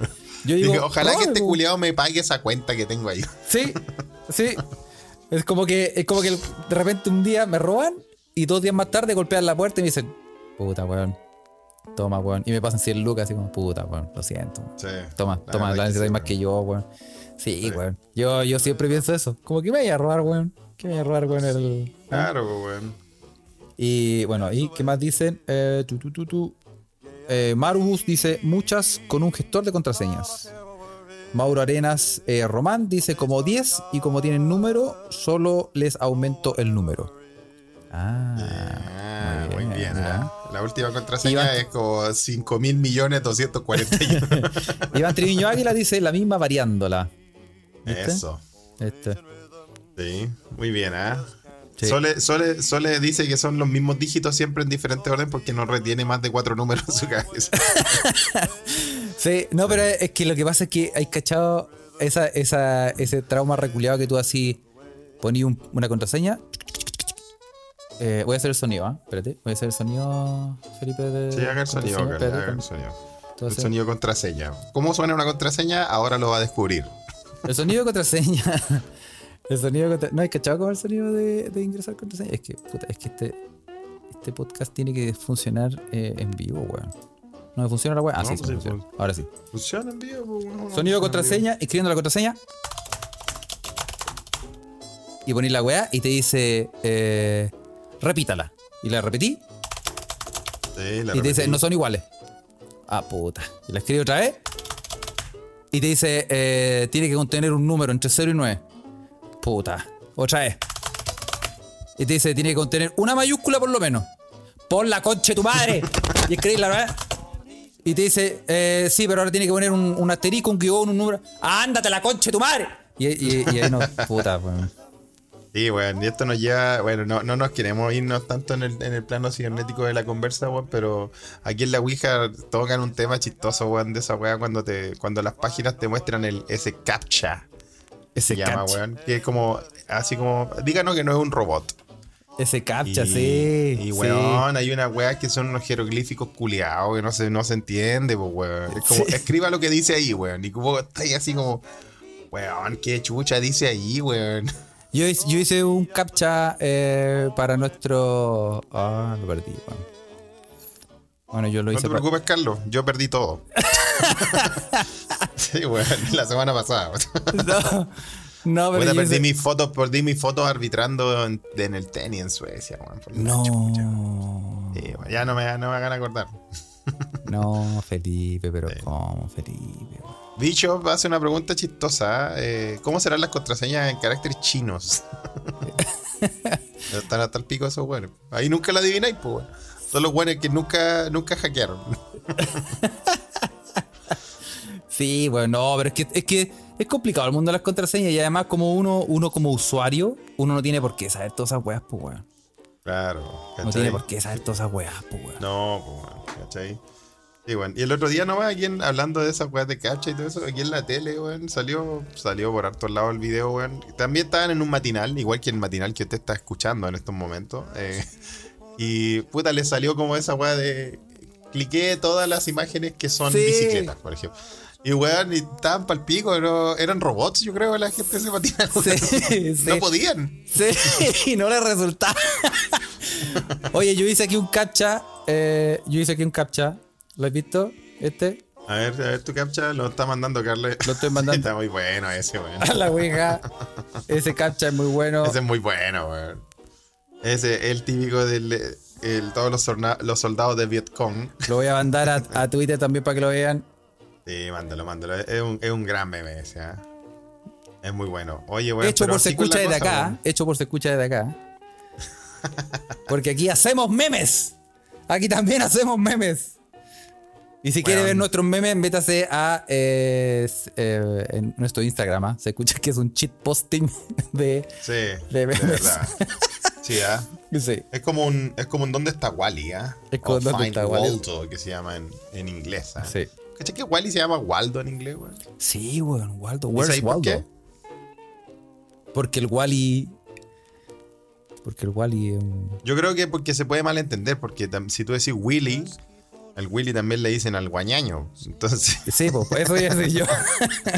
Yo digo, Dije, ojalá que "Robe, este weón". culiado me pague esa cuenta que tengo ahí. Sí, sí. Es como que, es como que de repente un día me roban y dos días más tarde golpean la puerta y me dicen, puta, weón. Toma, weón. Y me pasan 100 lucas así como, puta, weón. Lo siento. Sí. Toma, La toma, la que necesitáis sí, más que yo, weón. Sí, weón. Yo, yo siempre pienso eso. Como que me voy a robar, weón. Que me voy a robar, weón, el. Claro, pues, weón. Y bueno, ¿y qué más dicen? Eh, tu, tu, tu, tu. Eh, Marubus dice muchas con un gestor de contraseñas. Mauro Arenas eh, Román dice como 10 y como tienen número, solo les aumento el número. Ah, Ah, muy bien. mira. ¿ah? La última contraseña Iván- es como 5 mil millones 241. Iván Triviño Águila dice la misma variándola. ¿Viste? Eso. Este. Sí, muy bien, ¿ah? Sí. Sole, Sole- Sole dice que son los mismos dígitos siempre en diferente orden porque no retiene más de cuatro números en su cabeza. Sí, no, pero es que lo que pasa es que hay cachado esa, esa, ese trauma reculeado que tú así poní un- una contraseña. Eh, voy a hacer el sonido, ¿ah? Espérate, voy a hacer el sonido, Felipe. De Sí, haga el sonido, haga el sonido. El sonido contraseña. ¿Cómo suena una contraseña? Ahora lo va a descubrir. el sonido de contraseña. El sonido ¿No hay cachado como el sonido de, de ingresar contraseña? Es que, puta, es que este, este podcast tiene que funcionar eh, en vivo, weón. ¿No me funciona la weón? Ah, No, sí, pues sí, funciona. pues. Ahora sí. Funciona en vivo. bueno, Sonido contraseña, escribiendo la contraseña. Y ponís la weá y te dice, eh, repítala. Y la repetí vivo. Sí, la y te dice, no son iguales. Ah, puta. Y la escribe otra vez. Y te dice, eh, tiene que contener un número entre 0 y 9. Puta. Otra vez. Y te dice, tiene que contener una mayúscula por lo menos. Pon la concha de tu madre. y escribir la verdad. Y te dice, eh, sí, pero ahora tiene que poner un, asterisco, un guion, un número. ¡Ándate la concha de tu madre! Y, y- y no, puta, weón. Sí, weón, y esto nos lleva, bueno, no, no nos queremos irnos tanto en el, en el plano cibernético de la conversa, weón, pero aquí en la Ouija tocan un tema chistoso, weón, de esa weá cuando te, cuando las páginas te muestran el, ese captcha. Ese Se llama, weón, que es como, así como, díganos que no es un robot. Ese captcha, y, sí. Y sí. weón, hay una weá que son unos jeroglíficos culiados que no se, no se entiende, pues weón. Es como, Sí. escriba lo que dice ahí, weón. Y como está ahí así como, weón, qué chucha dice ahí, weón. Yo, hice- yo hice un captcha eh, para nuestro. Ah, lo perdí, weón. Bueno, yo lo No hice te preocupes, Carlos, yo perdí todo. sí, weón, la semana pasada. No, no, pero yo perdí mis fotos, perdí mis fotos arbitrando en, en el tenis en Suecia, chucha. No. Sí, ya no me, no me hagan acordar. No, Felipe, pero ¿cómo, Felipe? Bicho hace una pregunta chistosa. eh, ¿Cómo serán las contraseñas en caracteres chinos? Están hasta el pico esos weones. Ahí nunca la adivináis, pues, weón. Son los weones que nunca, nunca hackearon. Sí, bueno, no, pero es que, es que es complicado el mundo de las contraseñas y además como uno, uno como usuario, uno no tiene por qué saber todas esas weas, pues weón. Claro, No tiene por qué saber todas esas weas, pues weón. No, pues, weón, ¿cachai? Sí, weón. Y el otro día nomás, aquí en- hablando de esas weas de captcha y todo eso, aquí en la tele, weón, salió, salió por hartos lados el video, weón. También estaban en un matinal, igual que el matinal que usted está escuchando en estos momentos. eh, y puta, le salió como esa wea de. Cliqué todas las imágenes que son Sí. bicicletas, por ejemplo. Y weón, y estaban pa'l pico, pero eran robots, yo creo, la gente matinal. weón. Sí, sí. No podían. Sí, y no le resultaba. Oye, yo hice aquí un captcha. eh, yo hice aquí un captcha. ¿Lo has visto? Este. A ver, a ver tu captcha, lo está mandando Carlos. Lo estoy mandando. Está muy bueno ese, weón. A la Ouija. Ese captcha es muy bueno. Ese es muy bueno, weón. Ese es el típico del el- todos los, soldados de Vietcong. Lo voy a mandar a, a Twitter también para que lo vean. Sí, mándalo, mándalo. Es un, es un gran meme ese, ¿ah? Es muy bueno. Oye, weón. hecho por se escucha desde cosa, acá. Hecho por se escucha desde acá. Porque aquí hacemos memes. Aquí también hacemos memes. Y si quiere Weón. ver nuestros memes, métase a eh, eh, en nuestro Instagram. ¿ah? Se escucha que es un cheat posting de. Sí, de de, memes. verdad. Sí, ¿ah? Sí. Es como un, es como un ¿Dónde está Wally, ah? Es como ¿Dónde Find está Wally? Waldo, que se llama en, en inglés, ¿ah? Sí. ¿Cachai que Wally se llama Waldo en inglés, weón? Sí, weón, Waldo. ¿Y Where's sabes por Waldo? qué? Porque el Wally. Porque el Wally es un. Yo creo que porque se puede malentender, porque si tú decís Willy, al Willy también le dicen al guañaño. Entonces, Sí, pues por eso ya soy yo.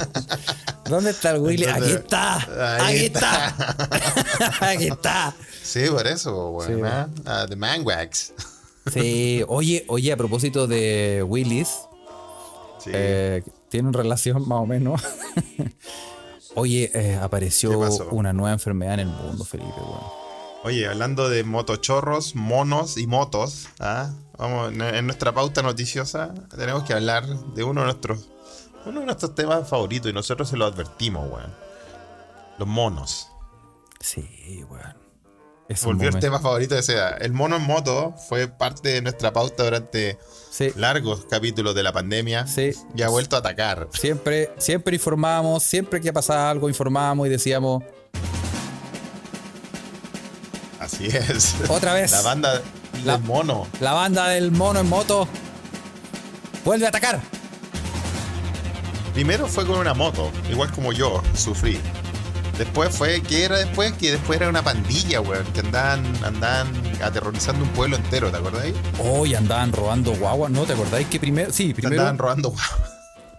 ¿Dónde está el Willy? Aquí está. Aquí está. Aquí está. sí, por eso, weón. Sí. ¿ah? Ah, The Manwax. Sí, oye, oye, a propósito de Willis, Sí. eh, tienen relación más o menos. oye, eh, ¿Qué apareció una nueva enfermedad en el mundo, Felipe, weón. Oye, hablando de motochorros, monos y motos, ¿ah? Vamos, en- nuestra pauta noticiosa tenemos que hablar de uno de nuestros uno de nuestros temas favoritos y nosotros se lo advertimos, weón. Los monos. Sí, weón. Volvió el tema favorito de edad. El mono en moto fue parte de nuestra pauta durante Sí, largos capítulos de la pandemia sí. y ha vuelto a atacar. Siempre, siempre informábamos, siempre que pasaba algo informábamos y decíamos, Así es. otra vez, La banda La- mono. la banda del mono en moto vuelve a atacar. Primero fue con una moto, igual como yo sufrí. Después fue, ¿qué era después? Que después era una pandilla, weón, que andaban, andaban aterrorizando un pueblo entero, ¿te acordáis? Hoy andaban robando guaguas, ¿no? ¿Te acordáis que primero? Sí, primero, Andaban robando guau.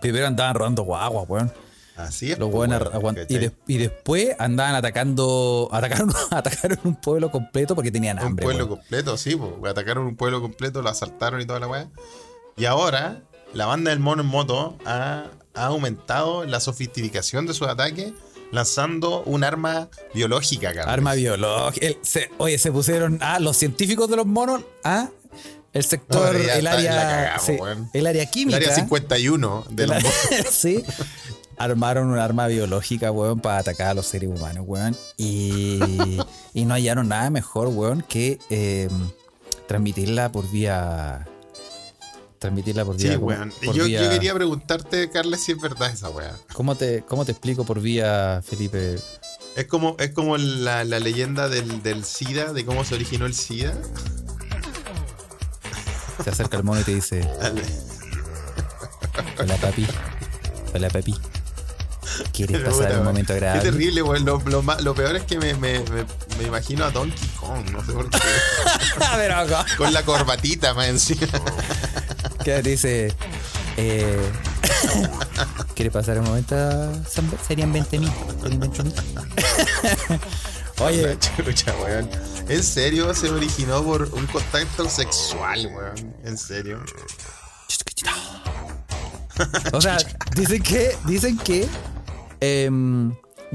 primero andaban robando guaguas, weón. Así es. Los pues, aguant- y, ¿cachai? de- y después andaban atacando, atacaron, atacaron un pueblo completo porque tenían Un hambre. pueblo weón. completo, sí, pues. Atacaron un pueblo completo, lo asaltaron y toda la weá. Y ahora, la banda del mono en moto ha, ha aumentado la sofisticación de sus ataques lanzando un arma biológica, Carlos. Arma biológica. El- se- oye, se pusieron, ah, los científicos de los monos, ah, el sector, No, el área, cagamos, sí, el área El química. área 51 de el los monos. sí. Armaron un arma biológica, weón, para atacar a los seres humanos, weón. Y, y no hallaron nada mejor, weón, que eh, transmitirla por vía transmitirla por vía. Sí, weón. por Yo, vía- yo quería preguntarte, Carles, si es verdad esa weá. ¿Cómo te, ¿Cómo te explico por vía, Felipe? Es como, es como la, la leyenda del, del SIDA, de cómo se originó el SIDA. Se acerca el mono y te dice: Dale. Hola, papi. Hola, papi. ¿Quieres Pero, pasar un momento Qué agradable? terrible, weón. Lo, lo ma- lo peor es que me, me, me, me imagino a Donkey Kong, no sé por qué. Acá. Con la corbatita más encima. Que dice: eh, ¿Quieres pasar un momento? Son- serían 20 mil. Serían 20 mil. Oye, chucha, weón. ¿En serio se originó por un contacto sexual, weón? ¿En serio? O sea, dicen que, dicen que em,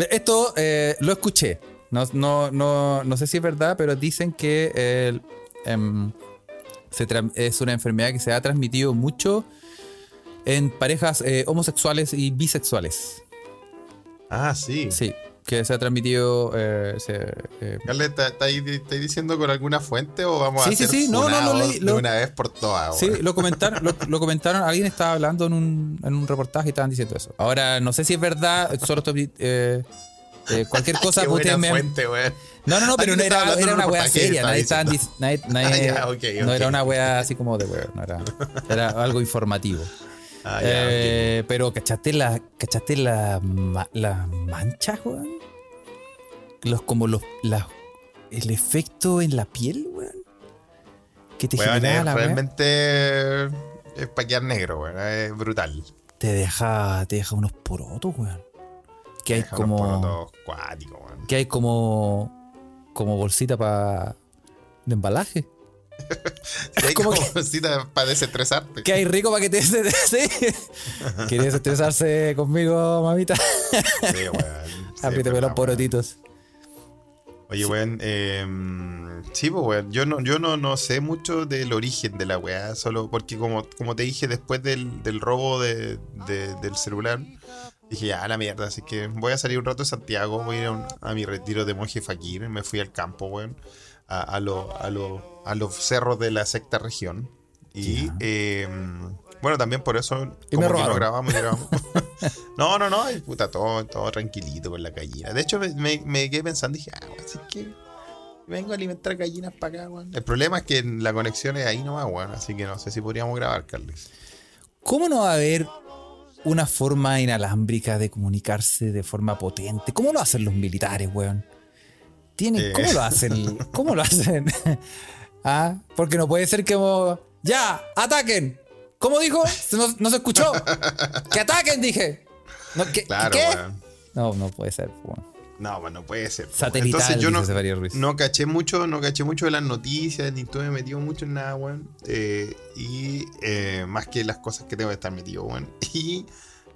esto eh, lo escuché. No, no, no, no sé si es verdad, pero dicen que el, em, se es una enfermedad que se ha transmitido mucho en parejas eh, homosexuales y bisexuales. Ah, sí. Sí, que se ha transmitido. eh, se, eh, Carles, ¿está- está ahí- ¿estáis diciendo con alguna fuente o vamos Sí, a sí, sí, no, no, leí- de lo- una vez por todas? Sí, weón? lo comentaron, lo, lo comentaron, alguien estaba hablando en un, en un reportaje y estaban diciendo eso. Ahora, no sé si es verdad, solo estoy, eh, eh, cualquier cosa putéenme- fuente, weón. No, no, no, pero no era, era una wea seria, nadie estaba diciendo. nadie, nadie- Ah, ya, ok, no era una wea así como de wea, no era, era algo informativo. Ah, ya, Eh, Pero ¿cachaste la, cachaste la, la mancha, weón? Los, como los, la- el efecto en la piel, weón. Que te. Weón, es la realmente es para quedar negro, weón. Es brutal. te deja, te deja unos porotos, weón. Que hay Deja unos como, porotos cuáticos, weón. que hay como, como bolsita para de embalaje. Hay como como que- para desestresarte. Que hay rico para que te sí. ¿Quieres estresarse conmigo, mamita? Sí, weón. Es los porotitos. Oye, weón, eh, sí, pues, weón, yo no, yo no, no sé mucho del origen de la weá, solo porque como, como te dije, después del, del robo de, de- del celular, dije, ya, la mierda, así que voy a salir un rato de Santiago, voy a ir a, un- a mi retiro de monje fakir, me fui al campo, weón, a, a, lo- a, lo- a los cerros de la sexta región. Y, eh, bueno, también por eso, Y como que no grabamos, y grabamos. No, no, no, y puta, todo, todo tranquilito con la gallina. De hecho, me, me- quedé pensando, dije, ah, así que vengo a alimentar gallinas para acá, weón. El problema es que la conexión es ahí nomás, weón. Así que no sé si podríamos grabar, Carlos. ¿Cómo no va a haber una forma inalámbrica de comunicarse de forma potente? ¿Cómo lo hacen los militares, weón? Tienen, Eh. ¿Cómo lo hacen? ¿Cómo lo hacen? ah, porque no puede ser que como, ya, ataquen. ¿Cómo dijo? No, no se escuchó. Que ataquen, dije. No, ¿qué, Claro, ¿qué? No, no puede ser. No, pues no puede ser. Satelital, Entonces yo no, Ruiz. no caché mucho, no caché mucho de las noticias, ni estuve metido mucho en nada, weón. Eh, y eh, más que las cosas que tengo que estar metido, weón. Y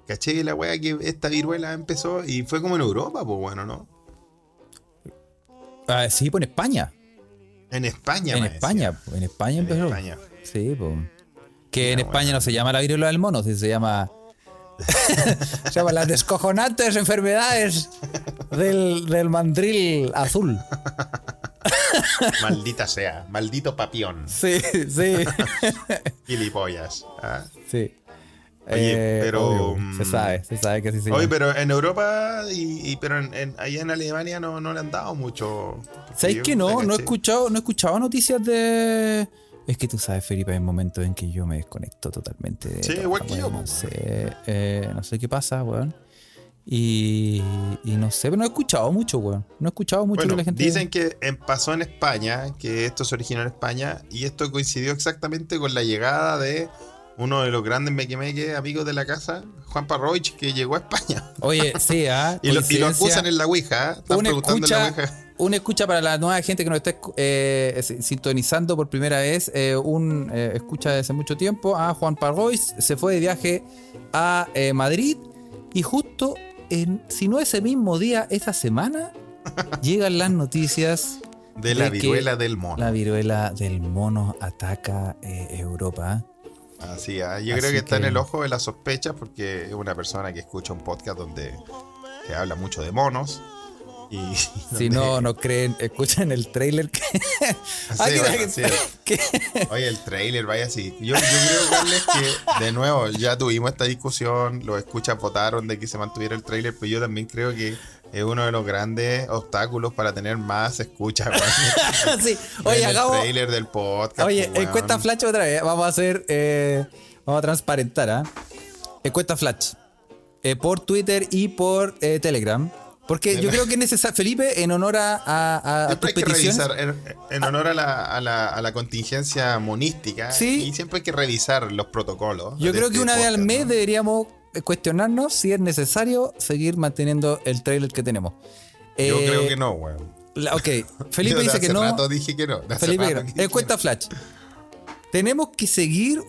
caché que la weá que esta viruela empezó y fue como en Europa, pues bueno, ¿no? Ah, sí, pues en España. En España, en España. En España En empezó. España. Sí, pues. Que en España bueno. no se llama la viruela del mono, se llama. se llama las descojonantes enfermedades del, del mandril azul. Maldita sea, maldito papión. Sí, sí. Gilipollas. ¿ah? sí. Oye, pero, obvio, mm, se sabe, se sabe que así se Oye, llama. pero en Europa y, y- pero en, en- allá en Alemania no, no le han dado mucho. ¿Sabes que no? No he escuchado, no he escuchado noticias de. Es que tú sabes, Felipe, hay momentos en que yo me desconecto totalmente. de Sí, todo, igual que yo. No sé, eh, no sé qué pasa, weón. Y, y no sé, pero no he escuchado mucho, weón. No he escuchado mucho Bueno, que la gente. dicen que pasó en España, que esto se originó en España, y esto coincidió exactamente con la llegada de uno de los grandes mequemeques amigos de la casa, Juan Parroich, que llegó a España. Oye, sí, ¿ah? Y lo, y lo acusan en la Ouija, ¿eh? están una preguntando en la Ouija. una escucha para la nueva gente que nos está eh, si- sintonizando por primera vez. eh, un eh, escucha desde hace mucho tiempo a Juan Parrois. Se fue de viaje a eh, Madrid y justo, en, si no ese mismo día, esa semana, llegan las noticias. De la de viruela del mono. La viruela del mono ataca eh, Europa. Así, ah, yo Así creo que está en el ojo de la sospecha porque es una persona que escucha un podcast donde se habla mucho de monos Y Si no nos creen, escuchen el trailer que. Sí, bueno, que- Oye, el trailer, vaya así. Yo, yo creo, Carles, que de nuevo ya tuvimos esta discusión, los escuchas votaron de que se mantuviera el trailer, pero yo también creo que es uno de los grandes obstáculos para tener más escuchas. weón. sí. Oye, el hagamos. trailer del podcast. Oye, pues, encuesta flash otra vez. Vamos a hacer. eh, vamos a transparentar, ¿ah? Encuesta flash. Eh, por Twitter y por eh, Telegram. Porque yo creo que es necesario. Felipe, en honor a, a- a- tus hay que revisar, en, en honor a la, a, la, a la contingencia monística, Sí. y siempre hay que revisar los protocolos. Yo creo este que una vez al mes ¿no? deberíamos cuestionarnos si es necesario seguir manteniendo el trailer que tenemos. Yo Eh, creo que no, weón. la- ok, Felipe dice que no. rato dije que no. Felipe, rato que encuesta que flash. Tenemos que seguir.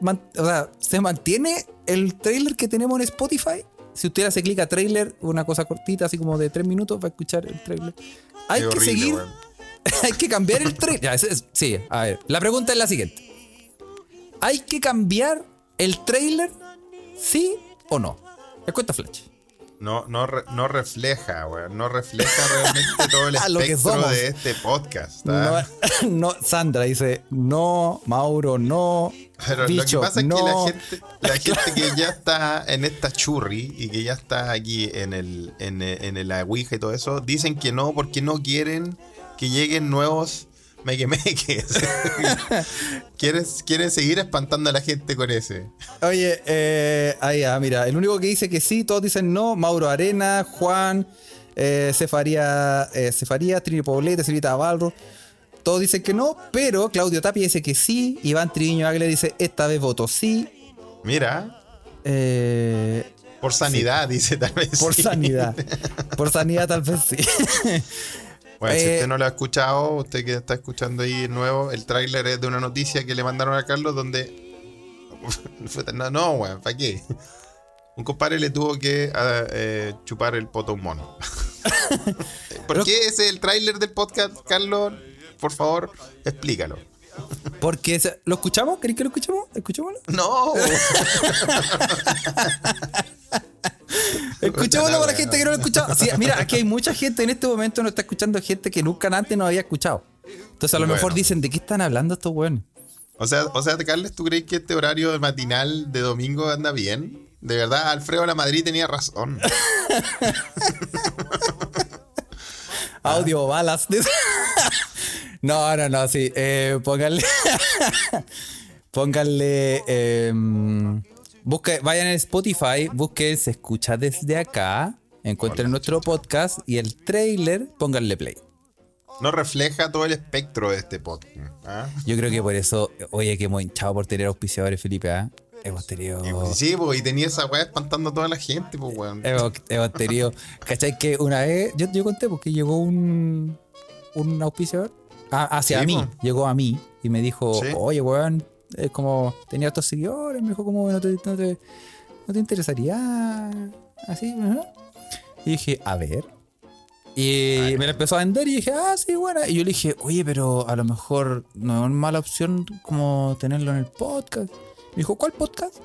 man- o sea, ¿se mantiene el trailer que tenemos en Spotify? Si usted hace clic a trailer, una cosa cortita, así como de tres minutos, va a escuchar el trailer. Hay Qué que horrible, seguir. hay que cambiar el trailer. Ya, ese es- sí, a ver. La pregunta es la siguiente: ¿Hay que cambiar el trailer? ¿Sí o no? Encuesta flash. No, no, no refleja, weón. No refleja realmente todo el espectro de este podcast. No, ¿ah? no, Sandra dice no, Mauro no, Pero lo que pasa es que la gente, la gente que ya está en esta churri y que ya está aquí en el, en el, en el Ouija y todo eso, dicen que no porque no quieren que lleguen nuevos mequemeques. quieren, quieren seguir espantando a la gente con ese. Oye, eh, ahí, ah, mira, el único que dice que sí, todos dicen no, Mauro Arena, Juan, eh, Cefaría, eh, Cefaría, Trini Poblete, Silvita Avalro, todos dicen que no, pero Claudio Tapia dice que sí, Iván Triviño Águila dice esta vez voto sí, Mira, eh, por sanidad, dice tal vez. por sí. sanidad, por sanidad tal vez sí. Bueno, si Eh, usted no lo ha escuchado, usted que está escuchando ahí de nuevo, el tráiler es de una noticia que le mandaron a Carlos donde... No, no, weón, ¿para qué? Un compadre le tuvo que ah, eh, chupar el poto a un mono. ¿Por qué ese es el tráiler del podcast, Carlos? Por favor, explícalo. Porque, se- ¿lo escuchamos? ¿Queréis que lo escuchemos? ¿Escuchémoslo? No, Escuchémoslo para la gente que no lo ha escuchado. Sí, mira, aquí hay mucha gente en este momento no está escuchando gente que nunca antes no había escuchado. Entonces a lo Bueno. mejor dicen, ¿de qué están hablando estos weones? o sea, o sea, Carlos, ¿tú crees que este horario matinal de domingo anda bien? De verdad, Alfredo La Madrid tenía razón. Audio balas. no, no, no, sí. Eh, pónganle. pónganle. eh, busque- vayan en Spotify, busquen Se escucha desde acá. Encuentren nuestro podcast y el trailer, pónganle play. No refleja todo el espectro de este podcast. ¿ah? Yo creo que por eso, oye, que hemos hinchado por tener auspiciadores, Felipe. ¿ah? Hemos tenido. Pues, Sí, pues, y tenía esa weá espantando a toda la gente, pues, weón. Hemos, hemos tenido. ¿Cachai? Que una vez. Yo, yo conté porque llegó un. Un auspiciador a- hacia Sí, mí. po. Llegó a mí y me dijo: Sí. Oye, weón. Es como. Tenía estos seguidores. Me dijo, como. No te, no te, no te interesaría. Así, ¿no? Y dije, a ver. Y me la empezó a vender y dije, ah, sí, buena. Y yo le dije, oye, pero a lo mejor no es mala opción como tenerlo en el podcast. Me dijo, ¿cuál podcast?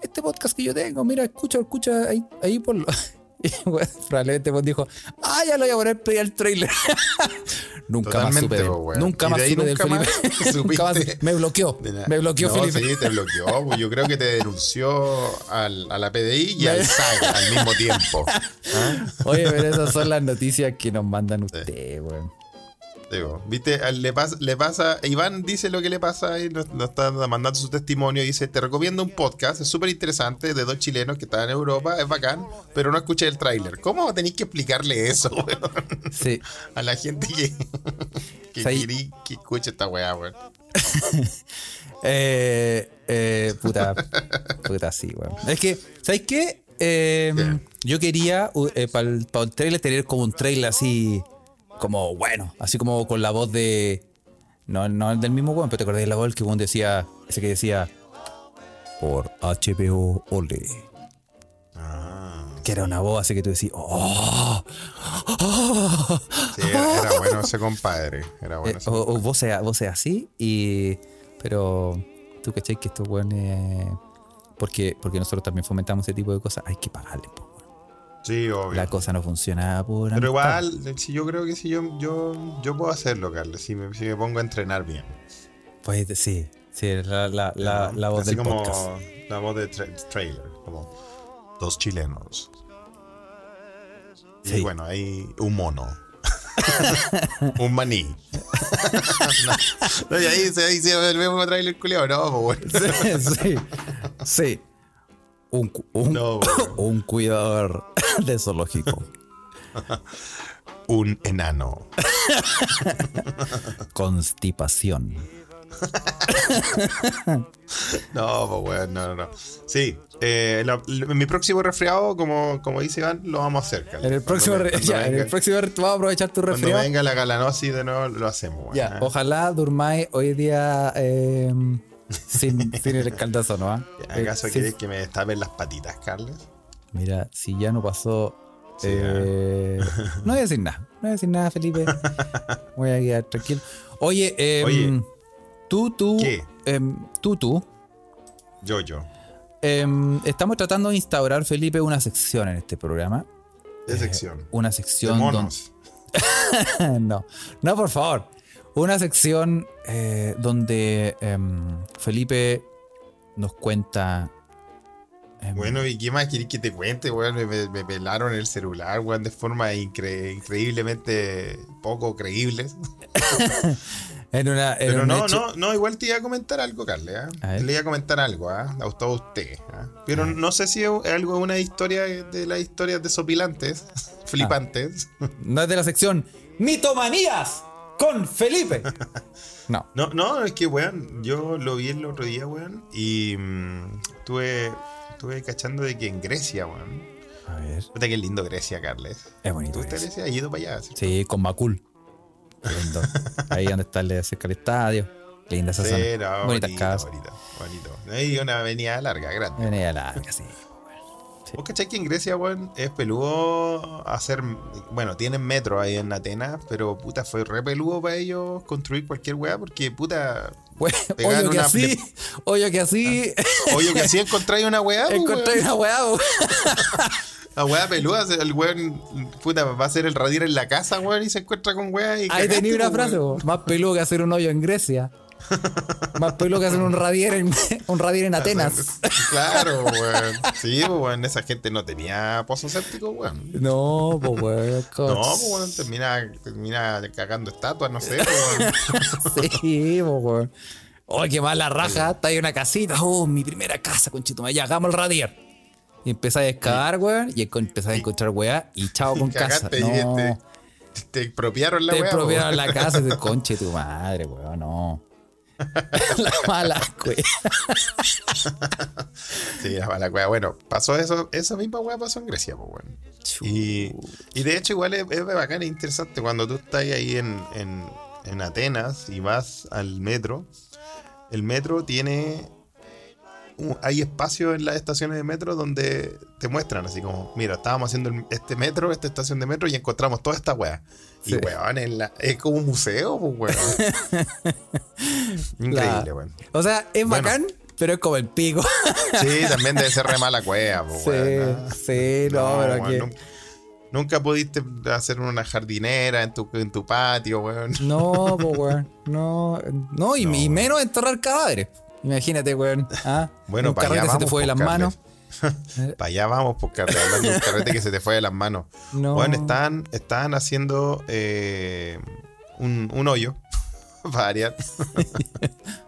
Este podcast que yo tengo, mira, escucha, escucha, ahí, ahí por Y bueno, probablemente pues dijo, ah, ya lo voy a poner play al trailer. nunca más supe. weón. Nunca más de ahí supe del nunca Felipe. nunca más. supiste Me bloqueó. Me bloqueó no, Felipe. Sí, te bloqueó. pues, Yo creo que te denunció al, a la PDI y al SAG al mismo tiempo. ¿Ah? Oye, pero esas son las noticias que nos mandan ustedes, weón. Digo, viste, le pasa, le pasa, Iván dice lo que le pasa y nos, nos está mandando su testimonio. Dice, te recomiendo un podcast, es súper interesante, de dos chilenos que están en Europa, es bacán, pero no escuché el tráiler. ¿Cómo tenéis que explicarle eso, weón? Sí. A la gente que, que, quiere que escuche esta weá, weón. Eh, eh, puta, puta, sí, weón. Es que, ¿sabes qué? Eh, ¿Qué? Yo quería para el, pa el trailer tener como un trailer así, como bueno, así como con la voz de. No, no el del mismo weón, pero te acordás de la voz que weón decía, ese que decía, por HBO Ole. Ah, Que era una voz así que tú decías, ¡oh! ¡oh! sí, era, era bueno ese compadre. Era bueno Eh, ese o, compadre. o voces, voces así, y, pero tú cachai que estos weones, porque, porque nosotros también fomentamos ese tipo de cosas, hay que pagarle. Sí, obvio. la cosa no funcionaba por Pero igual, si yo creo que si yo, yo, yo puedo hacerlo, Carlos, si me, si me pongo a entrenar bien. Pues sí, sí, la, la, la, la voz Así del como podcast. la voz de tra- trailer, como dos chilenos. Y Sí. bueno, hay un mono. un maní. no, y ahí se dice el mismo trailer culiado, no, pues bueno. Sí, sí, sí. Un, un, No, bueno. un cuidador de zoológico. Un enano. Constipación. No, pues bueno, no, no, no. Sí, eh, la- la- mi próximo resfriado, como, como dice Iván, lo vamos a hacer. En el próximo, Cuando ya, cuando en el próximo vamos a aprovechar tu Cuando resfriado. venga la galanosis de nuevo, lo hacemos, weón, Ya, ¿eh? ojalá durmáis hoy día eh, sin, sin el escaldazo, ¿no? ah? ¿Acaso Eh, sí. quieres que me destapen las patitas, Carlos? Mira, si ya no pasó. Sí, eh, no voy a decir nada. No voy a decir nada, Felipe. Voy a quedar tranquilo. Oye, em, Oye. tú, tú. ¿Qué? em, tú, tú. Yo, yo. em, estamos tratando de instaurar, Felipe, una sección en este programa. De sección. Una De sección monos. donde. no, no, por favor. Una sección eh, donde em, Felipe nos cuenta. em, Bueno, ¿y qué más querés que te cuente, weón? Me, me- me pelaron el celular, weón, de forma incre- increíblemente poco creíble. en una. en Pero un no, hecho- no, no, igual te iba a comentar algo, Carle, ¿ah? Ver. Le iba a comentar algo, ¿ah? A usted, a usted, ¿ah? Pero no sé si es algo, una historia de las historias desopilantes, flipantes. No es de la sección Mitomanías con Felipe. No. No, no, es que, weón, yo lo vi el otro día, weón, y mm, estuve, estuve cachando de que en Grecia, weón. A ver. Puta, qué lindo Grecia, Carles. Es bonito. ¿Tú Grecia. Grecia? ¿Ha ido para allá? ¿sí? Sí, con Macul. Qué lindo. Ahí donde está el cerca del estadio. Qué linda esa Sí, zona. no, Bonitas bonito, casas. bonito, bonito. Hay una avenida larga, grande. Venía larga, sí. ¿Vos cachai que en Grecia, weón, es peludo hacer. Bueno, tienen metro ahí en Atenas, pero puta, fue re peludo para ellos construir cualquier weá, porque puta. Pegar Oye, que una así. Oye, que así. Oye, que así encontráis una weá, pues, Encontré weón. una weá. bo. La weá peluda, el weón, puta, va a hacer el radier en la casa, weón, y se encuentra con weá. Y Ahí tenía una pues, frase. weón. Más peludo que hacer un hoyo en Grecia. Más peludo que hacer un radier en, un radier en Atenas. Claro, weón. Sí, pues, weón, esa gente no tenía pozo séptico, weón. No, pues weón. No, pues bueno, termina, termina cagando estatuas, no sé, pues, weón. Sí, po, weón. Oh, qué mala raja. Está ahí una casita. Oh, mi primera casa, conchito. Ya hagamos el radier. Y empezáis a excavar, weón. Y empezáis a encontrar weá. Y chao con casa. Y No. te, te expropiaron la Te weá. expropiaron po. la casa y te conche tu madre, weón. No. la mala, weón. Sí, la mala weá. Bueno, pasó eso, esa misma weá pasó en Grecia, pues, weón. Y, y de hecho, igual es, es bacán e interesante cuando tú estás ahí en, en, en Atenas y vas al metro. El metro tiene. Hay espacio en las estaciones de metro donde te muestran así como, mira, estábamos haciendo este metro, esta estación de metro y encontramos toda esta weá. Sí. Y weón, en la- es como un museo, pues weón. Increíble, La- weón. O sea, es Bueno. bacán, pero es como el pico. Sí, también debe ser re mala cueva, pues sí, weón. ¿no? sí, no, pero weón, nun- Nunca pudiste hacer una jardinera en tu, en tu patio, weón. No, pues, weón. No, no, y, No. y menos enterrar cadáveres. Imagínate, weón. ¿ah? Bueno, un para allá carrete se vamos, te fue de las manos. Para allá vamos, porque hablando de un carrete que se te fue de las manos. No. Bueno, estaban, estaban haciendo eh, un, un hoyo, varias.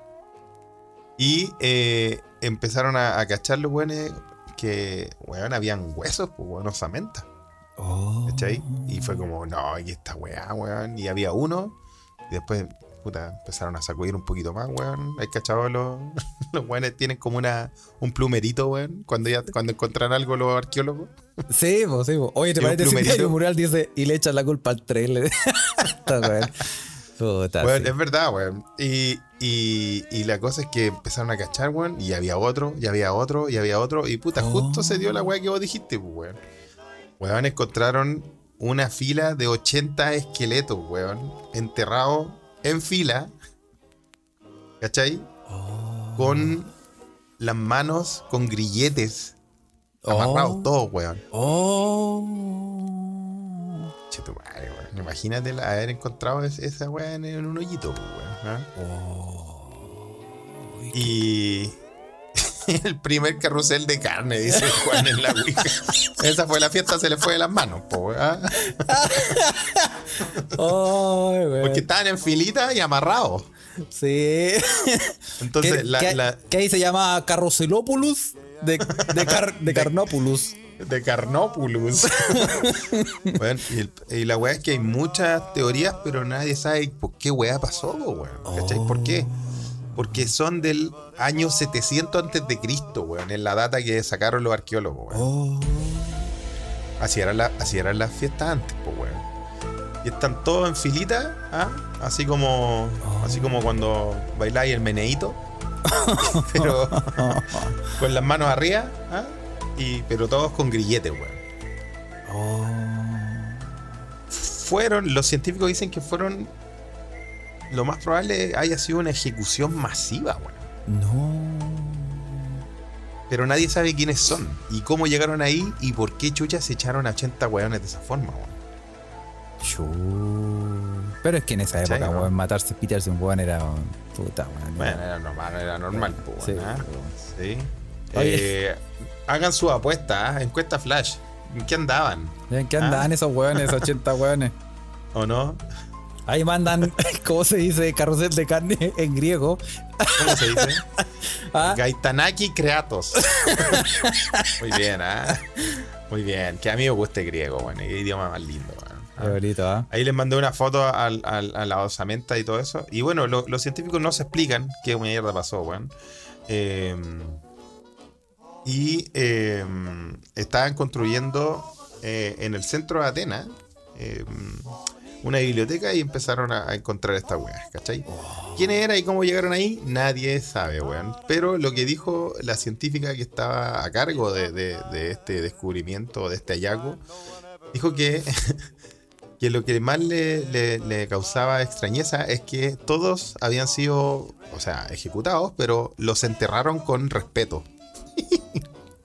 y eh, empezaron a, a cachar los weones que, weón, habían huesos, pues, weón, osamenta. Oh. Y fue como, no, y esta weá, weón. Y había uno, y después, puta, empezaron a sacudir un poquito más, weón. Hay cachado los, los weones tienen como una, un plumerito, weón. Cuando ya, cuando encuentran algo los arqueólogos. Sí, pues, sí. Oye, ¿te un parece si plumerito. diario mural dice y le echan la culpa al trailer? Está weón. Puta, Weón, sí. es verdad, weón. Y, y, y la cosa es que empezaron a cachar, weón. Y había otro, y había otro, y había otro. Y puta, Oh. justo se dio la weá que vos dijiste, pues, weón. Weón, encontraron una fila de 80 esqueletos, weón. Enterrados en fila. ¿Cachai? Oh. Con las manos con grilletes. Amarrados todos, weón. Oh. Che, tu madre, weón. Imagínate la- haber encontrado es- esa weá en, un hoyito, weón. ¿ah? Y el primer carrusel de carne, dice Juan en la Ouija. Esa fue la fiesta, se le fue de las manos, po, weón. Porque estaban en filita y amarrados. Sí. Entonces, que, la, que- la- que ahí se llama Carrocelopoulos de, de, Car- de Carnopoulos. de Carnopoulos. Bueno, y, el- y la weá es que hay muchas teorías, pero nadie sabe por qué weá pasó, weón. ¿Cachai? ¿Por qué? Porque son del año 700 antes de Cristo, weón, en la data que sacaron los arqueólogos, weón. Oh. Así eran así las fiestas antes, pues, weón. Y están todos en filita, ¿ah? así como así como cuando bailáis el meneíto, pero con las manos arriba, ¿ah? y, pero todos con grilletes, weón. Oh. Fueron, los científicos dicen que fueron, lo más probable haya sido una ejecución masiva, weón. No. Pero nadie sabe quiénes son, y cómo llegaron ahí, y por qué chuchas se echaron a 80 weones de esa forma, weón. Pero es que en esa ¿Cachai, época, no? weón, matarse, pitarse un weón era. un- Puta, weón. Bueno, era normal, era normal, pues, Sí. ¿ah? Sí. Eh, hagan su apuesta, ¿ah? encuesta flash. ¿En qué andaban? ¿En qué Ah. andan esos weones, esos 80 weones? ¿O no? Ahí mandan, ¿cómo se dice? Carrusel de carne en griego. ¿Cómo se dice? ¿Ah? Gaitanaki Creatos. Muy bien, ¿ah? Muy bien. Que a mí me gusta el griego, bueno, qué idioma más lindo, weón. Qué bonito, ¿ah? Ahí les mandé una foto al- al- a la osamenta y todo eso. Y bueno, lo- los científicos no se explican qué mierda pasó, weón. Eh, y eh, estaban construyendo eh, en el centro de Atenas eh, una biblioteca y empezaron a, a encontrar esta weá, ¿cachai? ¿Quién era y cómo llegaron ahí? Nadie sabe, weón. Pero lo que dijo la científica que estaba a cargo de, de- de este descubrimiento, de este hallazgo, dijo que que lo que más le, le- le causaba extrañeza es que todos habían sido, o sea, ejecutados, pero los enterraron con respeto.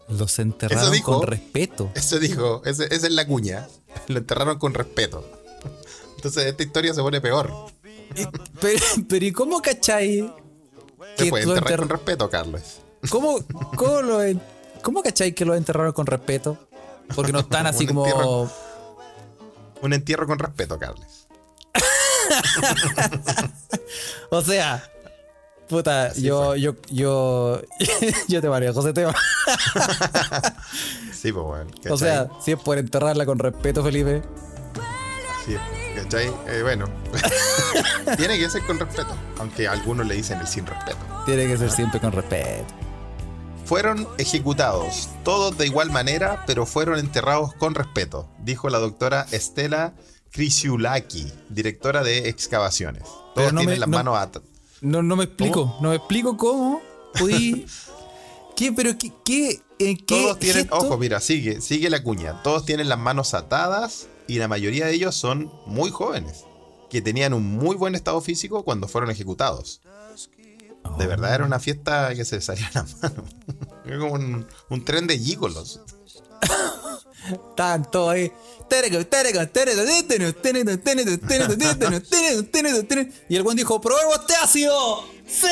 Los enterraron dijo. con respeto. Eso dijo, esa es la cuña. Lo enterraron con respeto. Entonces esta historia se pone peor. Pero, pero ¿y cómo cachai? Se que puede lo enterrar enter- con respeto, Carlos. ¿Cómo, cómo, lo en- ¿Cómo cachai que lo enterraron con respeto? Porque no están así Un como. entierro. Un entierro con respeto, Carles. O sea, puta, Así yo, yo, yo, yo te manejo ese tema. Sí, pues bueno. O sea, si es por enterrarla con respeto, Felipe. Sí, ¿cachai? Eh, bueno. Tiene que ser con respeto. Aunque algunos le dicen el sin respeto. Tiene que ser siempre con respeto. Fueron ejecutados, todos de igual manera, pero fueron enterrados con respeto, dijo la doctora Estela Krisiulaki, directora de excavaciones. Todos no tienen me- las no- manos atadas. No, no me explico, no me explico cómo pudí. ¿Qué? ¿Pero qué? qué ¿En qué? Todos tienen, gesto? ojo, mira, sigue, sigue la cuña. Todos tienen las manos atadas y la mayoría de ellos son muy jóvenes, que tenían un muy buen estado físico cuando fueron ejecutados. De verdad era una fiesta que se salía a la mano. Era como un, tren de gigolos. Tanto ahí. Y el buen dijo, pruebo este ácido. ¡Sí!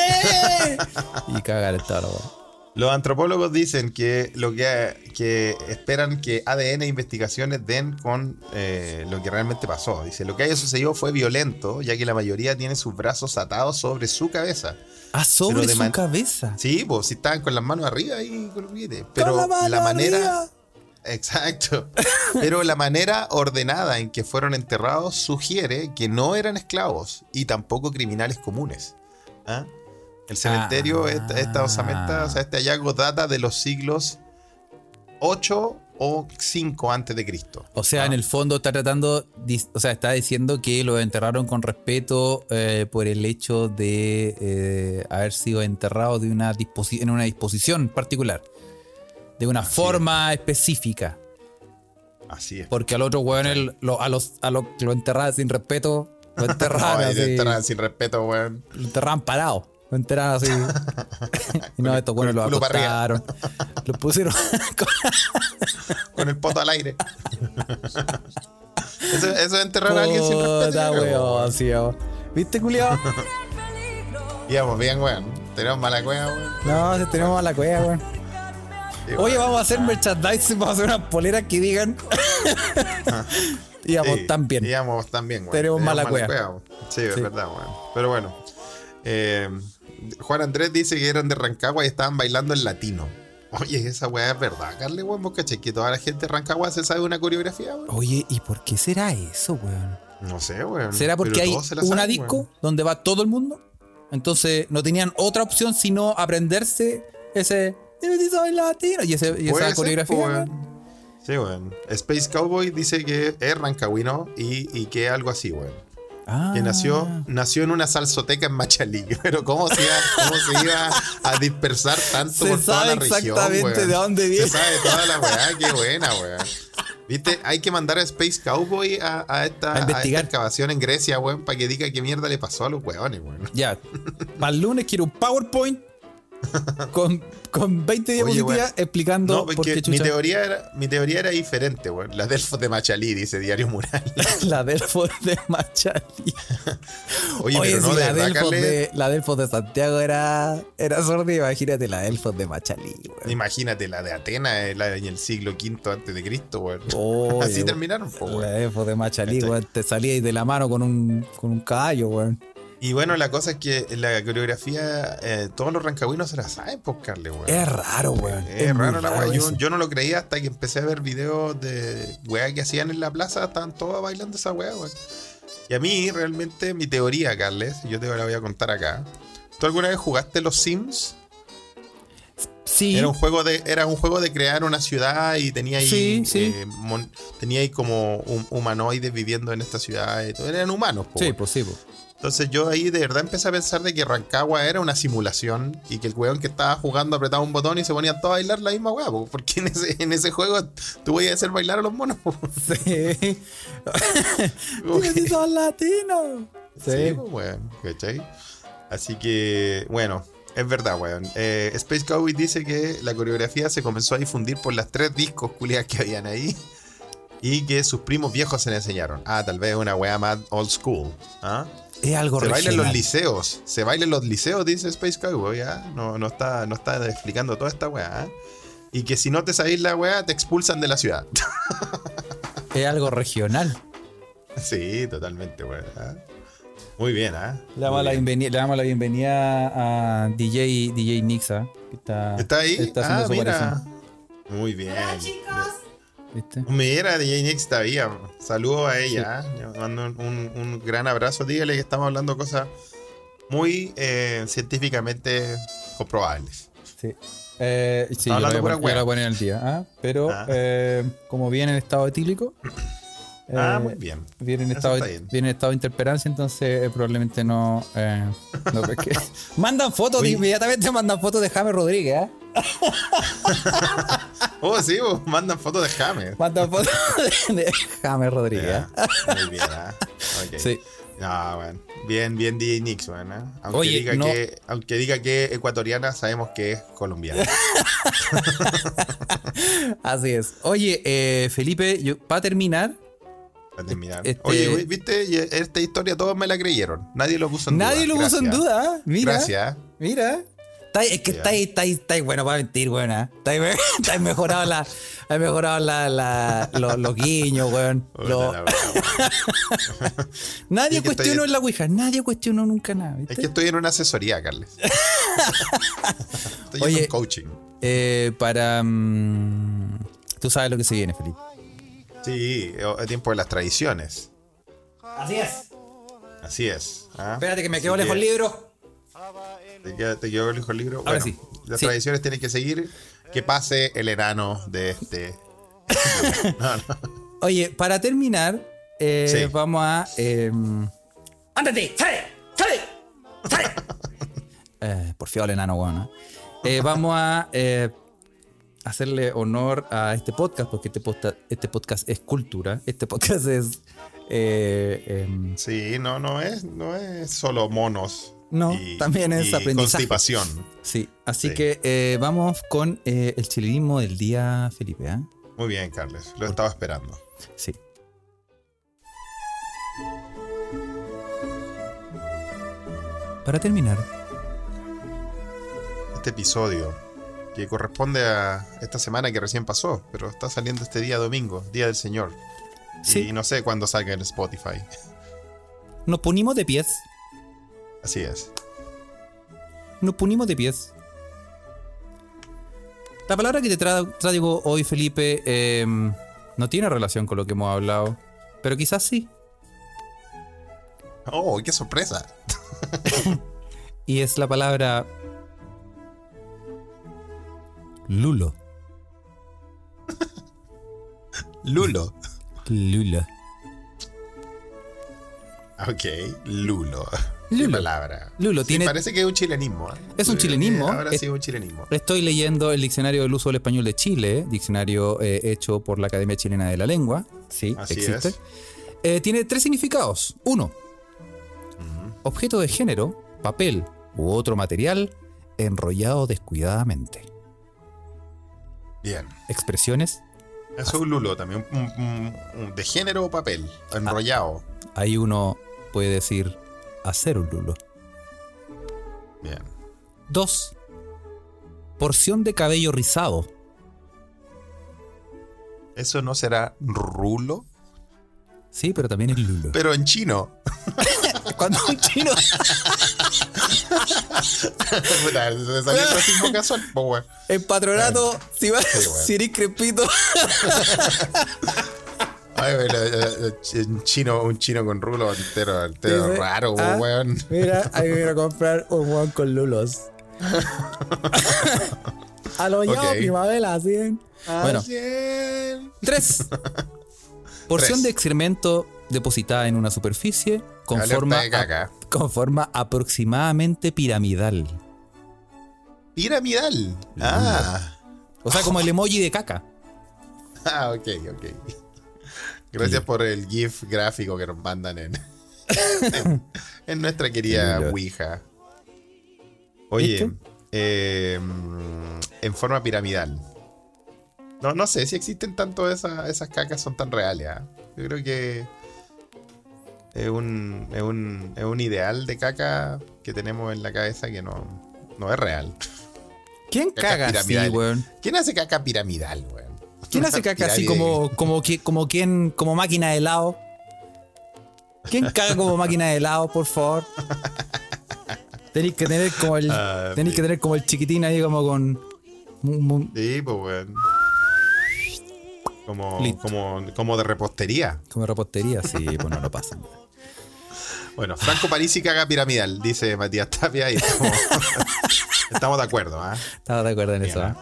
y cagar el toro. Los antropólogos dicen que lo que, que esperan que ADN e investigaciones den con eh, lo que realmente pasó. Dice, lo que haya sucedido fue violento, ya que la mayoría tiene sus brazos atados sobre su cabeza. Ah, sobre de su cabeza. Sí, pues si estaban con las manos arriba y con los Pero la la, mano manera... arriba. Exacto. Pero la manera ordenada en que fueron enterrados sugiere que no eran esclavos y tampoco criminales comunes. ¿Ah? El cementerio, Ah. esta, esta osamenta, o sea, este hallazgo data de los siglos 8 o 5 antes de Cristo. O sea, ¿Ah? en el fondo está tratando, o sea, está diciendo que lo enterraron con respeto eh, por el hecho de eh, haber sido enterrado de una en una disposición particular, de una Así forma específica. Así es. Porque al otro weón lo, a los a lo lo enterraban sin respeto, lo enterraban así, sin respeto, weón. lo enterraban parado. Lo enteraron así. y no, estos buenos los arriba. acostaron. Los pusieron. Con el poto al aire. eso, eso es enterrar a alguien sin respeto. Sí, weón. ¿Viste, culiao? Íbamos bien, weón. Tenemos mala cueva, weón. No, si tenemos a la cueva, weón. Sí, Oye, vamos a hacer merchandising, vamos a hacer unas poleras que digan. Íbamos Sí, tan bien. Íbamos tan bien, weón. Tenemos mala cueva. Sí, es Sí. verdad, weón. Pero bueno. Eh, Juan Andrés dice que eran de Rancagua y estaban bailando en latino. Oye, esa weá es verdad, Carle, weón. Vos caché que toda la gente de Rancagua se sabe una coreografía, weón. Oye, ¿y por qué será eso, weón? No sé, weón. ¿Será porque hay se una saben, disco weón. donde va todo el mundo? Entonces no tenían otra opción sino aprenderse ese. "Soy latino", Y, ese, y esa coreografía. po, weón. weón. Sí, weón. Space Cowboy dice que es rancagüino y, y que es algo así, weón. Ah. Que nació, nació en una salsoteca en Machalí. Pero ¿cómo se iba, cómo se iba a dispersar tanto Se por toda la región, exactamente de dónde viene. Se sabe toda la weá, qué buena, weón. Viste, hay que mandar a Space Cowboy a, a esta, A a esta excavación en Grecia, weón, para que diga qué mierda le pasó a los weones, weón. Ya. Para el lunes quiero un PowerPoint con, con 20 Oye, diapositivas explicando No, por porque qué mi teoría, era, mi teoría era diferente, weón. La Delfos de Machalí, dice Diario Mural. la Delfos de Machalí. Oye, Oye, pero no, si de la, verdad, Delfos de, la Delfos de Santiago era, era sorda, imagínate la Delfos de Machalí, weón. Imagínate la de Atenas la en el siglo V antes de Cristo, weón. Oye, Así terminaron, po, La. Delfos de Machalí, ¿Cachai? weón. Te salíais de la mano con un, con un caballo, weón. Y bueno, la cosa es que la coreografía, eh, todos los rancagüinos se la saben, pues, Carle, weón. Es raro, weón. Es muy raro la weá. Yo, no lo creía hasta que empecé a ver videos de weá que hacían en la plaza. Estaban todos bailando esa weá, weón. Y a mí, realmente, mi teoría, Carles, yo te la voy a contar acá. ¿Tú alguna vez jugaste los Sims? Sí. Era un juego de, era un juego de crear una ciudad y tenía ahí, Sí, sí. eh, mon- tenía ahí como un, humanoides viviendo en esta ciudad. y todo. Eran humanos, po, Sí, weón. pues sí, pues. Entonces yo ahí de verdad empecé a pensar de que Rancagua era una simulación y que el weón que estaba jugando apretaba un botón y se ponían todos a bailar la misma weá, po, porque en ese, en ese juego tú podías hacer bailar a los monos. po. Sí. Si son latinos. Sí, Sí. pues, weón, ¿cachai? Así que, bueno, es verdad, weón. Eh, Space Cowboy dice que la coreografía se comenzó a difundir por las tres discos culiadas que habían ahí y que sus primos viejos se le enseñaron. Ah, tal vez una weá más old school. ¿ah? Es algo Se baila en los regional. liceos. Se baila en los liceos, dice Space Cowboy. ¿ah? No, no, está, no está explicando toda esta weá. ¿ah? Y que si no te sabéis la weá, te expulsan de la ciudad. Es algo regional. sí, totalmente, weón. ¿ah? Muy bien, ¿ah? Le damos, la bien. bienvenida, le damos la bienvenida a DJ, DJ Nixa. Que está, ¿Está ahí? Está haciendo ah, su mira. aparición. Muy bien. ¿Viste? Mira, DJ Nix todavía. Saludos a ella. ¿eh? Mando un, un- gran abrazo. Dígale que estamos hablando cosas muy eh, científicamente comprobables. Sí. Eh, sí, yo hablando lo voy a pura poner- yo lo voy a wea. poner al día. ¿ah? Pero Ah. eh, como viene en estado etílico. Ah, eh, muy bien. Viene en, estado, está bien. viene en estado de interperancia, entonces eh, probablemente no. eh, no pesque. mandan fotos, Oye. inmediatamente mandan fotos de James Rodríguez. Oh, sí, vos, mandan fotos de James. Mandan fotos de, James Rodríguez. Muy bien. Ok. Sí. Ah, bueno. Bien, bien DJ Nix, bueno, ¿eh? aunque, Oye, diga no- que, aunque diga que es ecuatoriana, sabemos que es colombiana. Así es. Oye, eh, Felipe, para terminar, Para terminar. Este- Oye, viste, esta historia todos me la creyeron. Nadie lo puso en duda. nadie lo puso en duda. ¿ah? Mira. Gracias. Mira. Está- es que Ya. está ahí, está ahí, está ahí bueno para mentir, weón. ¿ah? Está ahí, está ahí mejorado la, ha mejorado la, la, los, los guiños, weón. Lo- nadie cuestionó en la Ouija, nadie cuestionó nunca nada, ¿viste? Es que estoy en una asesoría, Carles. estoy Oye. en un coaching. Eh, para. mm, tú sabes lo que se viene, Felipe. Sí, es tiempo de las tradiciones. Así es. Así es. ¿ah? Espérate que me Así quedo lejos el libro. ¿Te queda- te quedó lejos el libro? Ahora Bueno, sí. Las Sí. tradiciones tienen que seguir. Que pase el enano de este. No, no. Oye, para terminar, eh, Sí. vamos a. Eh, ¡Ándate! ¡Sale! ¡Sale! ¡Sale! eh, por fiado el enano, weón. ¿no? Eh, vamos a eh, hacerle honor a este podcast, porque este, posta- este podcast es cultura. Este podcast es. eh, em, Sí, no, no es, no es solo monos No, y- también es y aprendizaje. Constipación. Sí, así Sí. que eh, vamos con eh, el chilenismo del día, Felipe. ¿ah? Muy bien, Carles. Lo estaba esperando. Sí. Para terminar, Este episodio que corresponde a esta semana que recién pasó, pero está saliendo este día domingo, Día del Señor. Sí. Y no sé cuándo salga en Spotify. nos ponimos de pies. Así es. Nos punimos de pies. La palabra que te tra- traigo hoy, Felipe, eh, no tiene relación con lo que hemos hablado, pero quizás sí. Oh, qué sorpresa. Y es la palabra Lulo. Lulo. Lulo. Ok, Lulo. Qué Lulo. palabra. Lulo, Sí, tiene- Parece que es un chilenismo. ¿eh? Es un chilenismo. Ahora Es- sí es un chilenismo. Estoy leyendo el diccionario del uso del español de Chile, diccionario eh, hecho por la Academia Chilena de la Lengua. Sí, Así existe. es. Eh, tiene tres significados. Uno, objeto de género, papel u otro material enrollado descuidadamente. Bien. Expresiones, Eso es un lulo también. un- un- un- de género o papel. Enrollado. ahí uno puede decir hacer un lulo. Bien. Dos, porción de cabello rizado. Eso no será rulo, Sí, pero también es lulo. pero en chino. Cuando un chino Puta, se salió el racismo casual. weón. En patronato, si vas, Sí, bueno. si eres crepito. Ay, weón, un chino, un chino con rulo entero, entero Dice, raro, ah, weón. Mira, ahí voy a comprar un guan con lulos. A lo yo, Ok. primavera, así. Bueno, Bien. tres. Porción Tres. de excremento depositada en una superficie con Alerta forma, de caca. Con forma aproximadamente piramidal. Piramidal. Ah. O sea, como el emoji de caca. Ah, ok, ok. Gracias por el GIF gráfico que nos mandan en, en, en nuestra querida. Ouija. Oye, eh, en forma piramidal. No, no sé si existen tanto esas, esas cacas son tan reales. ¿ah? Yo creo que es un, es, un, es un ideal de caca que tenemos en la cabeza que no, no es real. ¿Quién Caca caga así, weón? ¿Quién hace caca piramidal, weón? ¿Quién hace caca así como, como, como quien, como máquina de helado? ¿Quién caga como máquina de helado, por favor? Tenéis que tener como el. Ah, tenéis que tener como el chiquitín ahí como con. Sí, pues, weón. Como, como, como de repostería. Como repostería, sí, pues no lo pasan. Bueno, Franco Parisi caga piramidal, dice Matías Tapia, y estamos, estamos de acuerdo, ¿ah? Estaba de acuerdo en eso, ¿ah?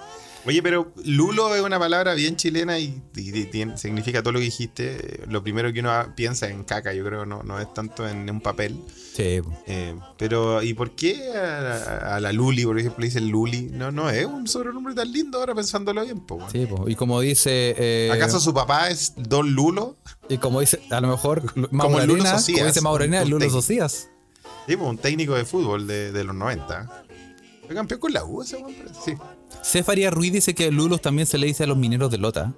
Oye, pero lulo es una palabra bien chilena y, y- y tiene- significa todo lo que dijiste. Lo primero que uno piensa en caca, yo creo, no, no es tanto en un papel. Sí. Eh, pero, ¿y por qué a, a la Luli, por ejemplo, le dicen Luli? No, no es un sobrenombre tan lindo ahora pensándolo bien, po. Sí, pues. Y como dice. eh, ¿Acaso su papá es Don Lulo? Y como dice, a lo mejor. Como Lulo Arena, Socias, Como dice Mauro Arena, Lulo. Socias. Sí, pues, un técnico de fútbol de, de los 90. Fue campeón con la U ese weón. Sí. Cefaria Ruiz dice que Lulos también se le dice a los mineros de Lota.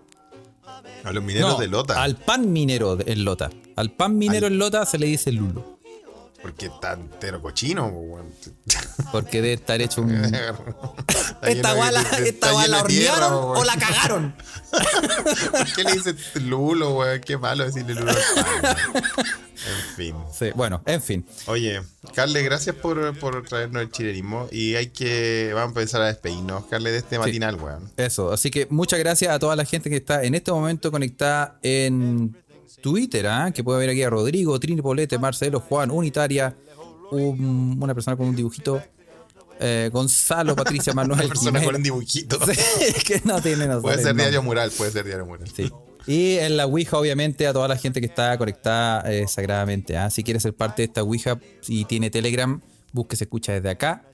A los mineros No, de Lota. Al pan minero en Lota. Al pan minero Al- en Lota se le dice Lulo. Porque está entero cochino, weón. Porque debe estar hecho un. Esta guala, esta guala tierra, hornearon po, o la cagaron. ¿Por qué le dices Lulo, weón? Qué malo decirle Lulo. En fin. Sí, bueno, en fin. Oye, Carle, gracias por, por traernos el chilenismo. Y hay que. Vamos a empezar a despedirnos, Carle, de este matinal, weón. Eso, así que muchas gracias a toda la gente que está en este momento conectada en Twitter, ¿ah? que puede ver aquí a Rodrigo, Trini Polete, Marcelo, Juan, Unitaria, un- una persona con un dibujito, eh, Gonzalo, Patricia, Una Manuel, persona con un dibujito. Sí, que no tiene no Puede sale ser diario mural, puede ser diario mural. Sí. Y en la Ouija, obviamente, a toda la gente que está conectada eh, sagradamente. ¿ah? Si quiere ser parte de esta Ouija y tiene Telegram, busque Se Escucha desde acá.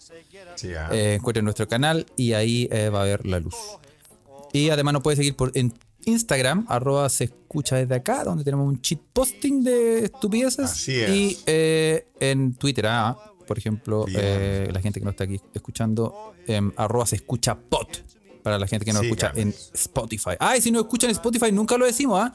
Sí, ah. Eh, encuentre nuestro canal y ahí eh, va a ver la luz. Y además nos puede seguir por en Instagram, arroba se escucha desde acá, donde tenemos un cheat posting de estupideces. Así es. Y eh, en Twitter, ah, por ejemplo, eh, la gente que no está aquí escuchando, em, arroba se escucha pot. Para la gente que Sí, escucha claro. en Spotify. Ay, si no escuchan en Spotify, nunca lo decimos, ¿ah?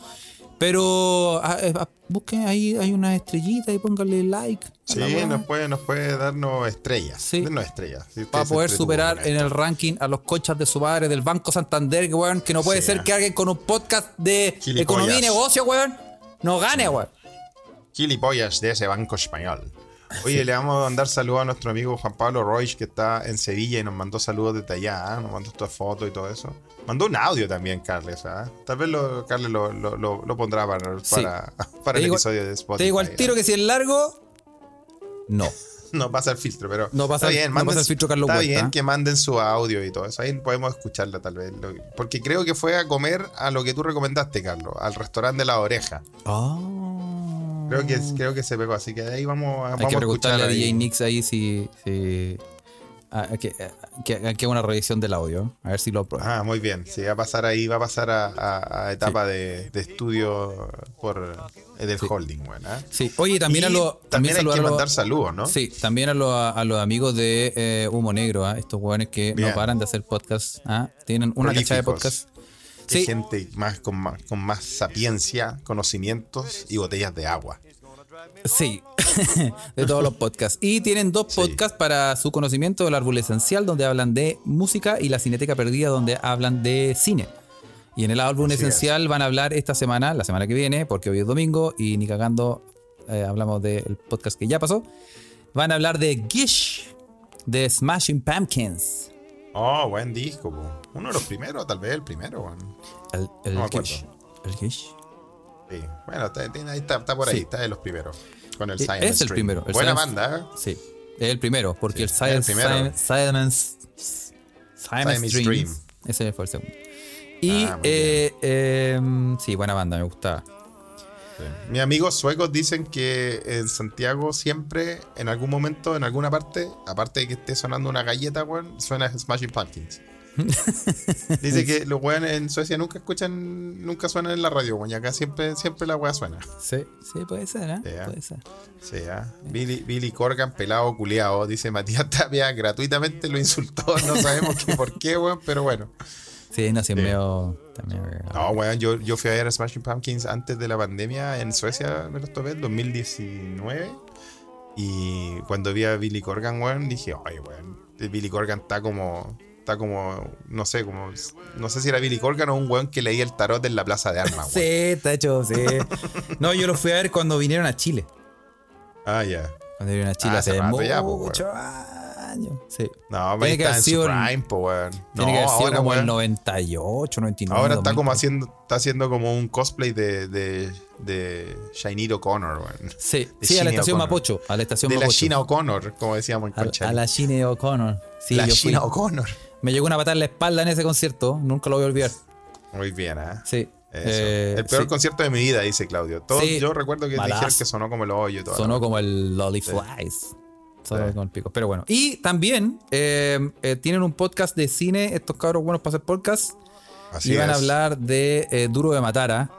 Pero ah, eh, ah, busquen ahí, hay una estrellita y pónganle like. a Sí, nos puede, nos puede darnos estrellas. Sí. Darnos estrellas. Si Para poder superar en el ranking a los cochas de su padre del Banco Santander, weón, que no puede Sí, ser que alguien con un podcast de Gilipollas. economía y negocio, weón, no gane, weón. Gilipollas de ese banco español. Oye, le vamos a mandar saludos a nuestro amigo Juan Pablo Roig, que está en Sevilla y nos mandó saludos desde allá, ¿ah? nos mandó estas fotos y todo eso. Mandó un audio también, Carles. ¿ah? Tal vez lo, Carles lo, lo- lo- lo pondrá para, Sí. para, el digo- episodio de Spotify. Te digo al tiro ¿ah? que si es largo, no. No pasa el filtro, pero. No pasa- está bien, no manden pasa el filtro Carlos Está Huerta, bien que manden su audio y todo eso. Ahí podemos escucharla tal vez. Porque creo que fue a comer a lo que tú recomendaste, Carlos, al restaurante de la oreja. Creo que, creo que se pegó, así que ahí vamos, a- Hay vamos que a preguntarle escuchar. a DJ ahí. Nix ahí si. si a- que, que, una revisión del audio. A ver si lo aprueba. Ah, muy bien. Sí, va a pasar ahí, va a pasar a, a- a etapa de, de estudio por eh, del holding, bueno. ¿ah? Sí. Oye, también Y a los. también hay saludar que a los- mandar saludos, ¿no? Sí, también a los, a los amigos de eh, Humo Negro, ¿ah? estos hueones que Bien. no paran de hacer podcast. ¿ah? Tienen una cachada de Prolíficos. Sí, gente más con, más con más sapiencia, conocimientos y botellas de agua. sí, de todos los podcasts. Y tienen dos Sí. podcasts para su conocimiento: El Árbol Esencial, donde hablan de música, y La Cineteca Perdida, donde hablan de cine. Y en el álbum Así esencial van a hablar esta semana, la semana que viene, porque hoy es domingo y ni cagando eh, hablamos del podcast que ya pasó. Van a hablar de Gish, de Smashing Pumpkins. Oh, buen disco, po. Uno de los primeros, tal vez el primero. El, el No me acuerdo. Gish. El Gish. Sí. Bueno, está, está, está por ahí, Sí. está de los primeros. Con el Eh, Silent es el primero, el Buena banda, ¿eh? Sí, es el primero, porque Sí, el es el Silence Silent Stream, ese fue el segundo. Y, Ah, eh, em, sí, buena banda, me gustaba. Sí. Mis amigos suecos dicen que en Santiago siempre, en algún momento, en alguna parte, aparte de que esté sonando una galleta, weón, suena Smashing Pumpkins. Dice que los weones en Suecia nunca escuchan, nunca suenan en la radio, weón, y acá siempre, siempre la weá suena. Sí, sí, puede ser, ¿eh? Sí, ah. Puede ser. Sí, ah. Billy, Billy Corgan, pelado culiao, dice Matías Tapia, gratuitamente lo insultó, no sabemos qué por qué, weón, pero bueno. Sí, no, sí, Sí. medio. también, No, weón, yo, yo fui a ver a Smashing Pumpkins antes de la pandemia en Suecia, me los topé, en 2019. Y cuando vi a Billy Corgan, weón, dije, ay, weón, Billy Corgan está como, está como, no sé, como, no sé si era Billy Corgan o un weón que leía el tarot en la plaza de armas, Sí, está hecho, sí. No, yo lo fui a ver cuando vinieron a Chile. Ah, ya. Cuando vinieron a Chile Ah, hace rato ya, muchos años. Sí. No, Tiene que está haber en sido prime, po, weón. Tiene No, que haber sido ahora, como el weón, 98, 99. ahora está 2000. como haciendo, está haciendo como un cosplay de, de, de O'Connor, weón. Sí, de sí, a la estación. Mapocho. A la estación De la. China O'Connor, como decíamos en A, la Chine O'Connor. Sí, la. China O'Connor. Me llegó una patada en la espalda en ese concierto. Nunca lo voy a olvidar. Muy bien, ¿eh? Sí. Eh, el peor sí. concierto de mi vida, dice Claudio. Todo, Sí. Yo recuerdo que Malazo. dijeron que sonó como el hoyo y todo. Sonó como el Lolly Flies. Sonó como el pico. Pero bueno. Y también eh, eh, tienen un podcast de cine. Estos cabros buenos para hacer podcast. Así y van a hablar de eh, Duro de Matar, ¿ah?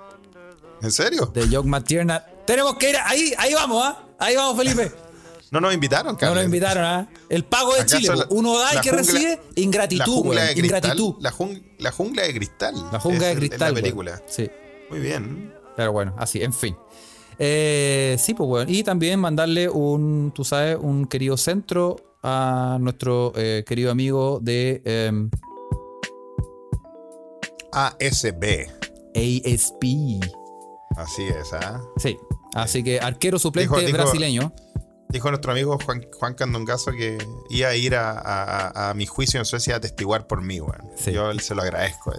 ¿En serio? De Jock McTiernan. Tenemos que ir. Ahí, ahí vamos, ¿ah? Ahí vamos, Felipe. No nos invitaron, No Carlos. nos invitaron, ¿ah? El pago de ¿Acaso Chile. la-. Uno da y que jungla- recibe ingratitud, jungla weón. cristal. Ingratitud. La, jung- la jungla de cristal. La jungla de es cristal. la weón. película. Sí. Muy bien. Pero bueno, así, en fin. Eh, sí, pues bueno. Y también mandarle un, tú sabes, un querido centro a nuestro eh, querido amigo de em, ASB. ASP. Así es, ¿ah? Sí. Así que arquero suplente Dijo- dijo- brasileño. Dijo nuestro amigo Juan, Juan Candongazo que iba a ir a, a- a- mi juicio en Suecia a testiguar por mí, weón. Sí. Yo se lo agradezco.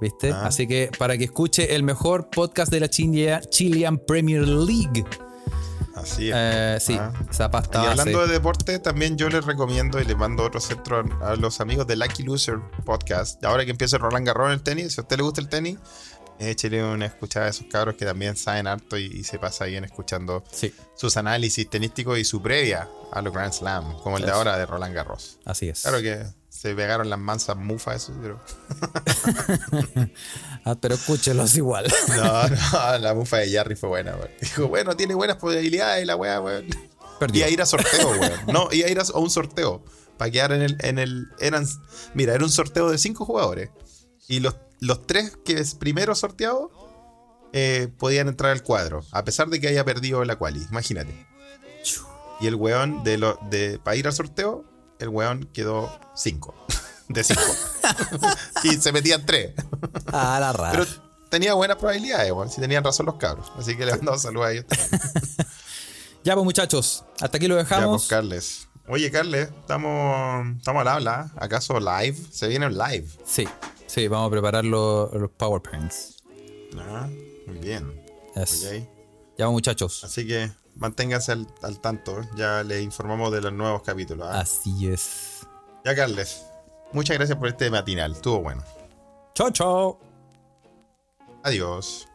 ¿viste? Ah. Así que para que escuche el mejor podcast de la Chilia- Chilean Premier League. Así es. Eh, sí, Ah. esa pasta Y base. hablando de deporte, también yo les recomiendo y les mando otro centro a, a los amigos de Lucky Loser Podcast. Ahora que empieza Roland Garros en el tenis, si a usted le gusta el tenis, échele una escuchada a esos cabros que también saben harto y, y se pasa bien escuchando Sí, sus análisis tenísticos y su previa a los Grand Slam, como el de ahora de Roland Garros. así es. Claro que se pegaron las mansas mufas eso, pero... Ah, pero escúchelos igual. No, no, la mufa de Jarry fue buena, weón. Dijo, bueno, tiene buenas probabilidades la weá, weón. Perdió. Iba a ir a sorteo, weón. No, iba a ir a, a un sorteo. Para quedar en el, en el. Eran. Mira, era un sorteo de cinco jugadores. Y los, los tres que es primero sorteados eh, podían entrar al cuadro. A pesar de que haya perdido la quali. Imagínate. Y el weón de lo, de para ir al sorteo, el weón quedó cinco. De cinco. y se metían tres. Ah, la rara. Pero tenía buenas probabilidades, weón. Si tenían razón los cabros. Así que le mandamos saludos a ellos. Ya, pues muchachos, hasta aquí lo Ya, pues, dejamos. Carles. Oye, Carles, estamos, estamos al habla. ¿Acaso live? Se viene un live. Sí, sí, vamos a preparar los, los PowerPoints. Ah, muy bien. Yes. Ok. Ya, muchachos. Así que manténganse al, al tanto. Ya les informamos de los nuevos capítulos. ¿ah? Así es. Ya, Carles. Muchas gracias por este matinal. Estuvo bueno. Chao, chao. Adiós.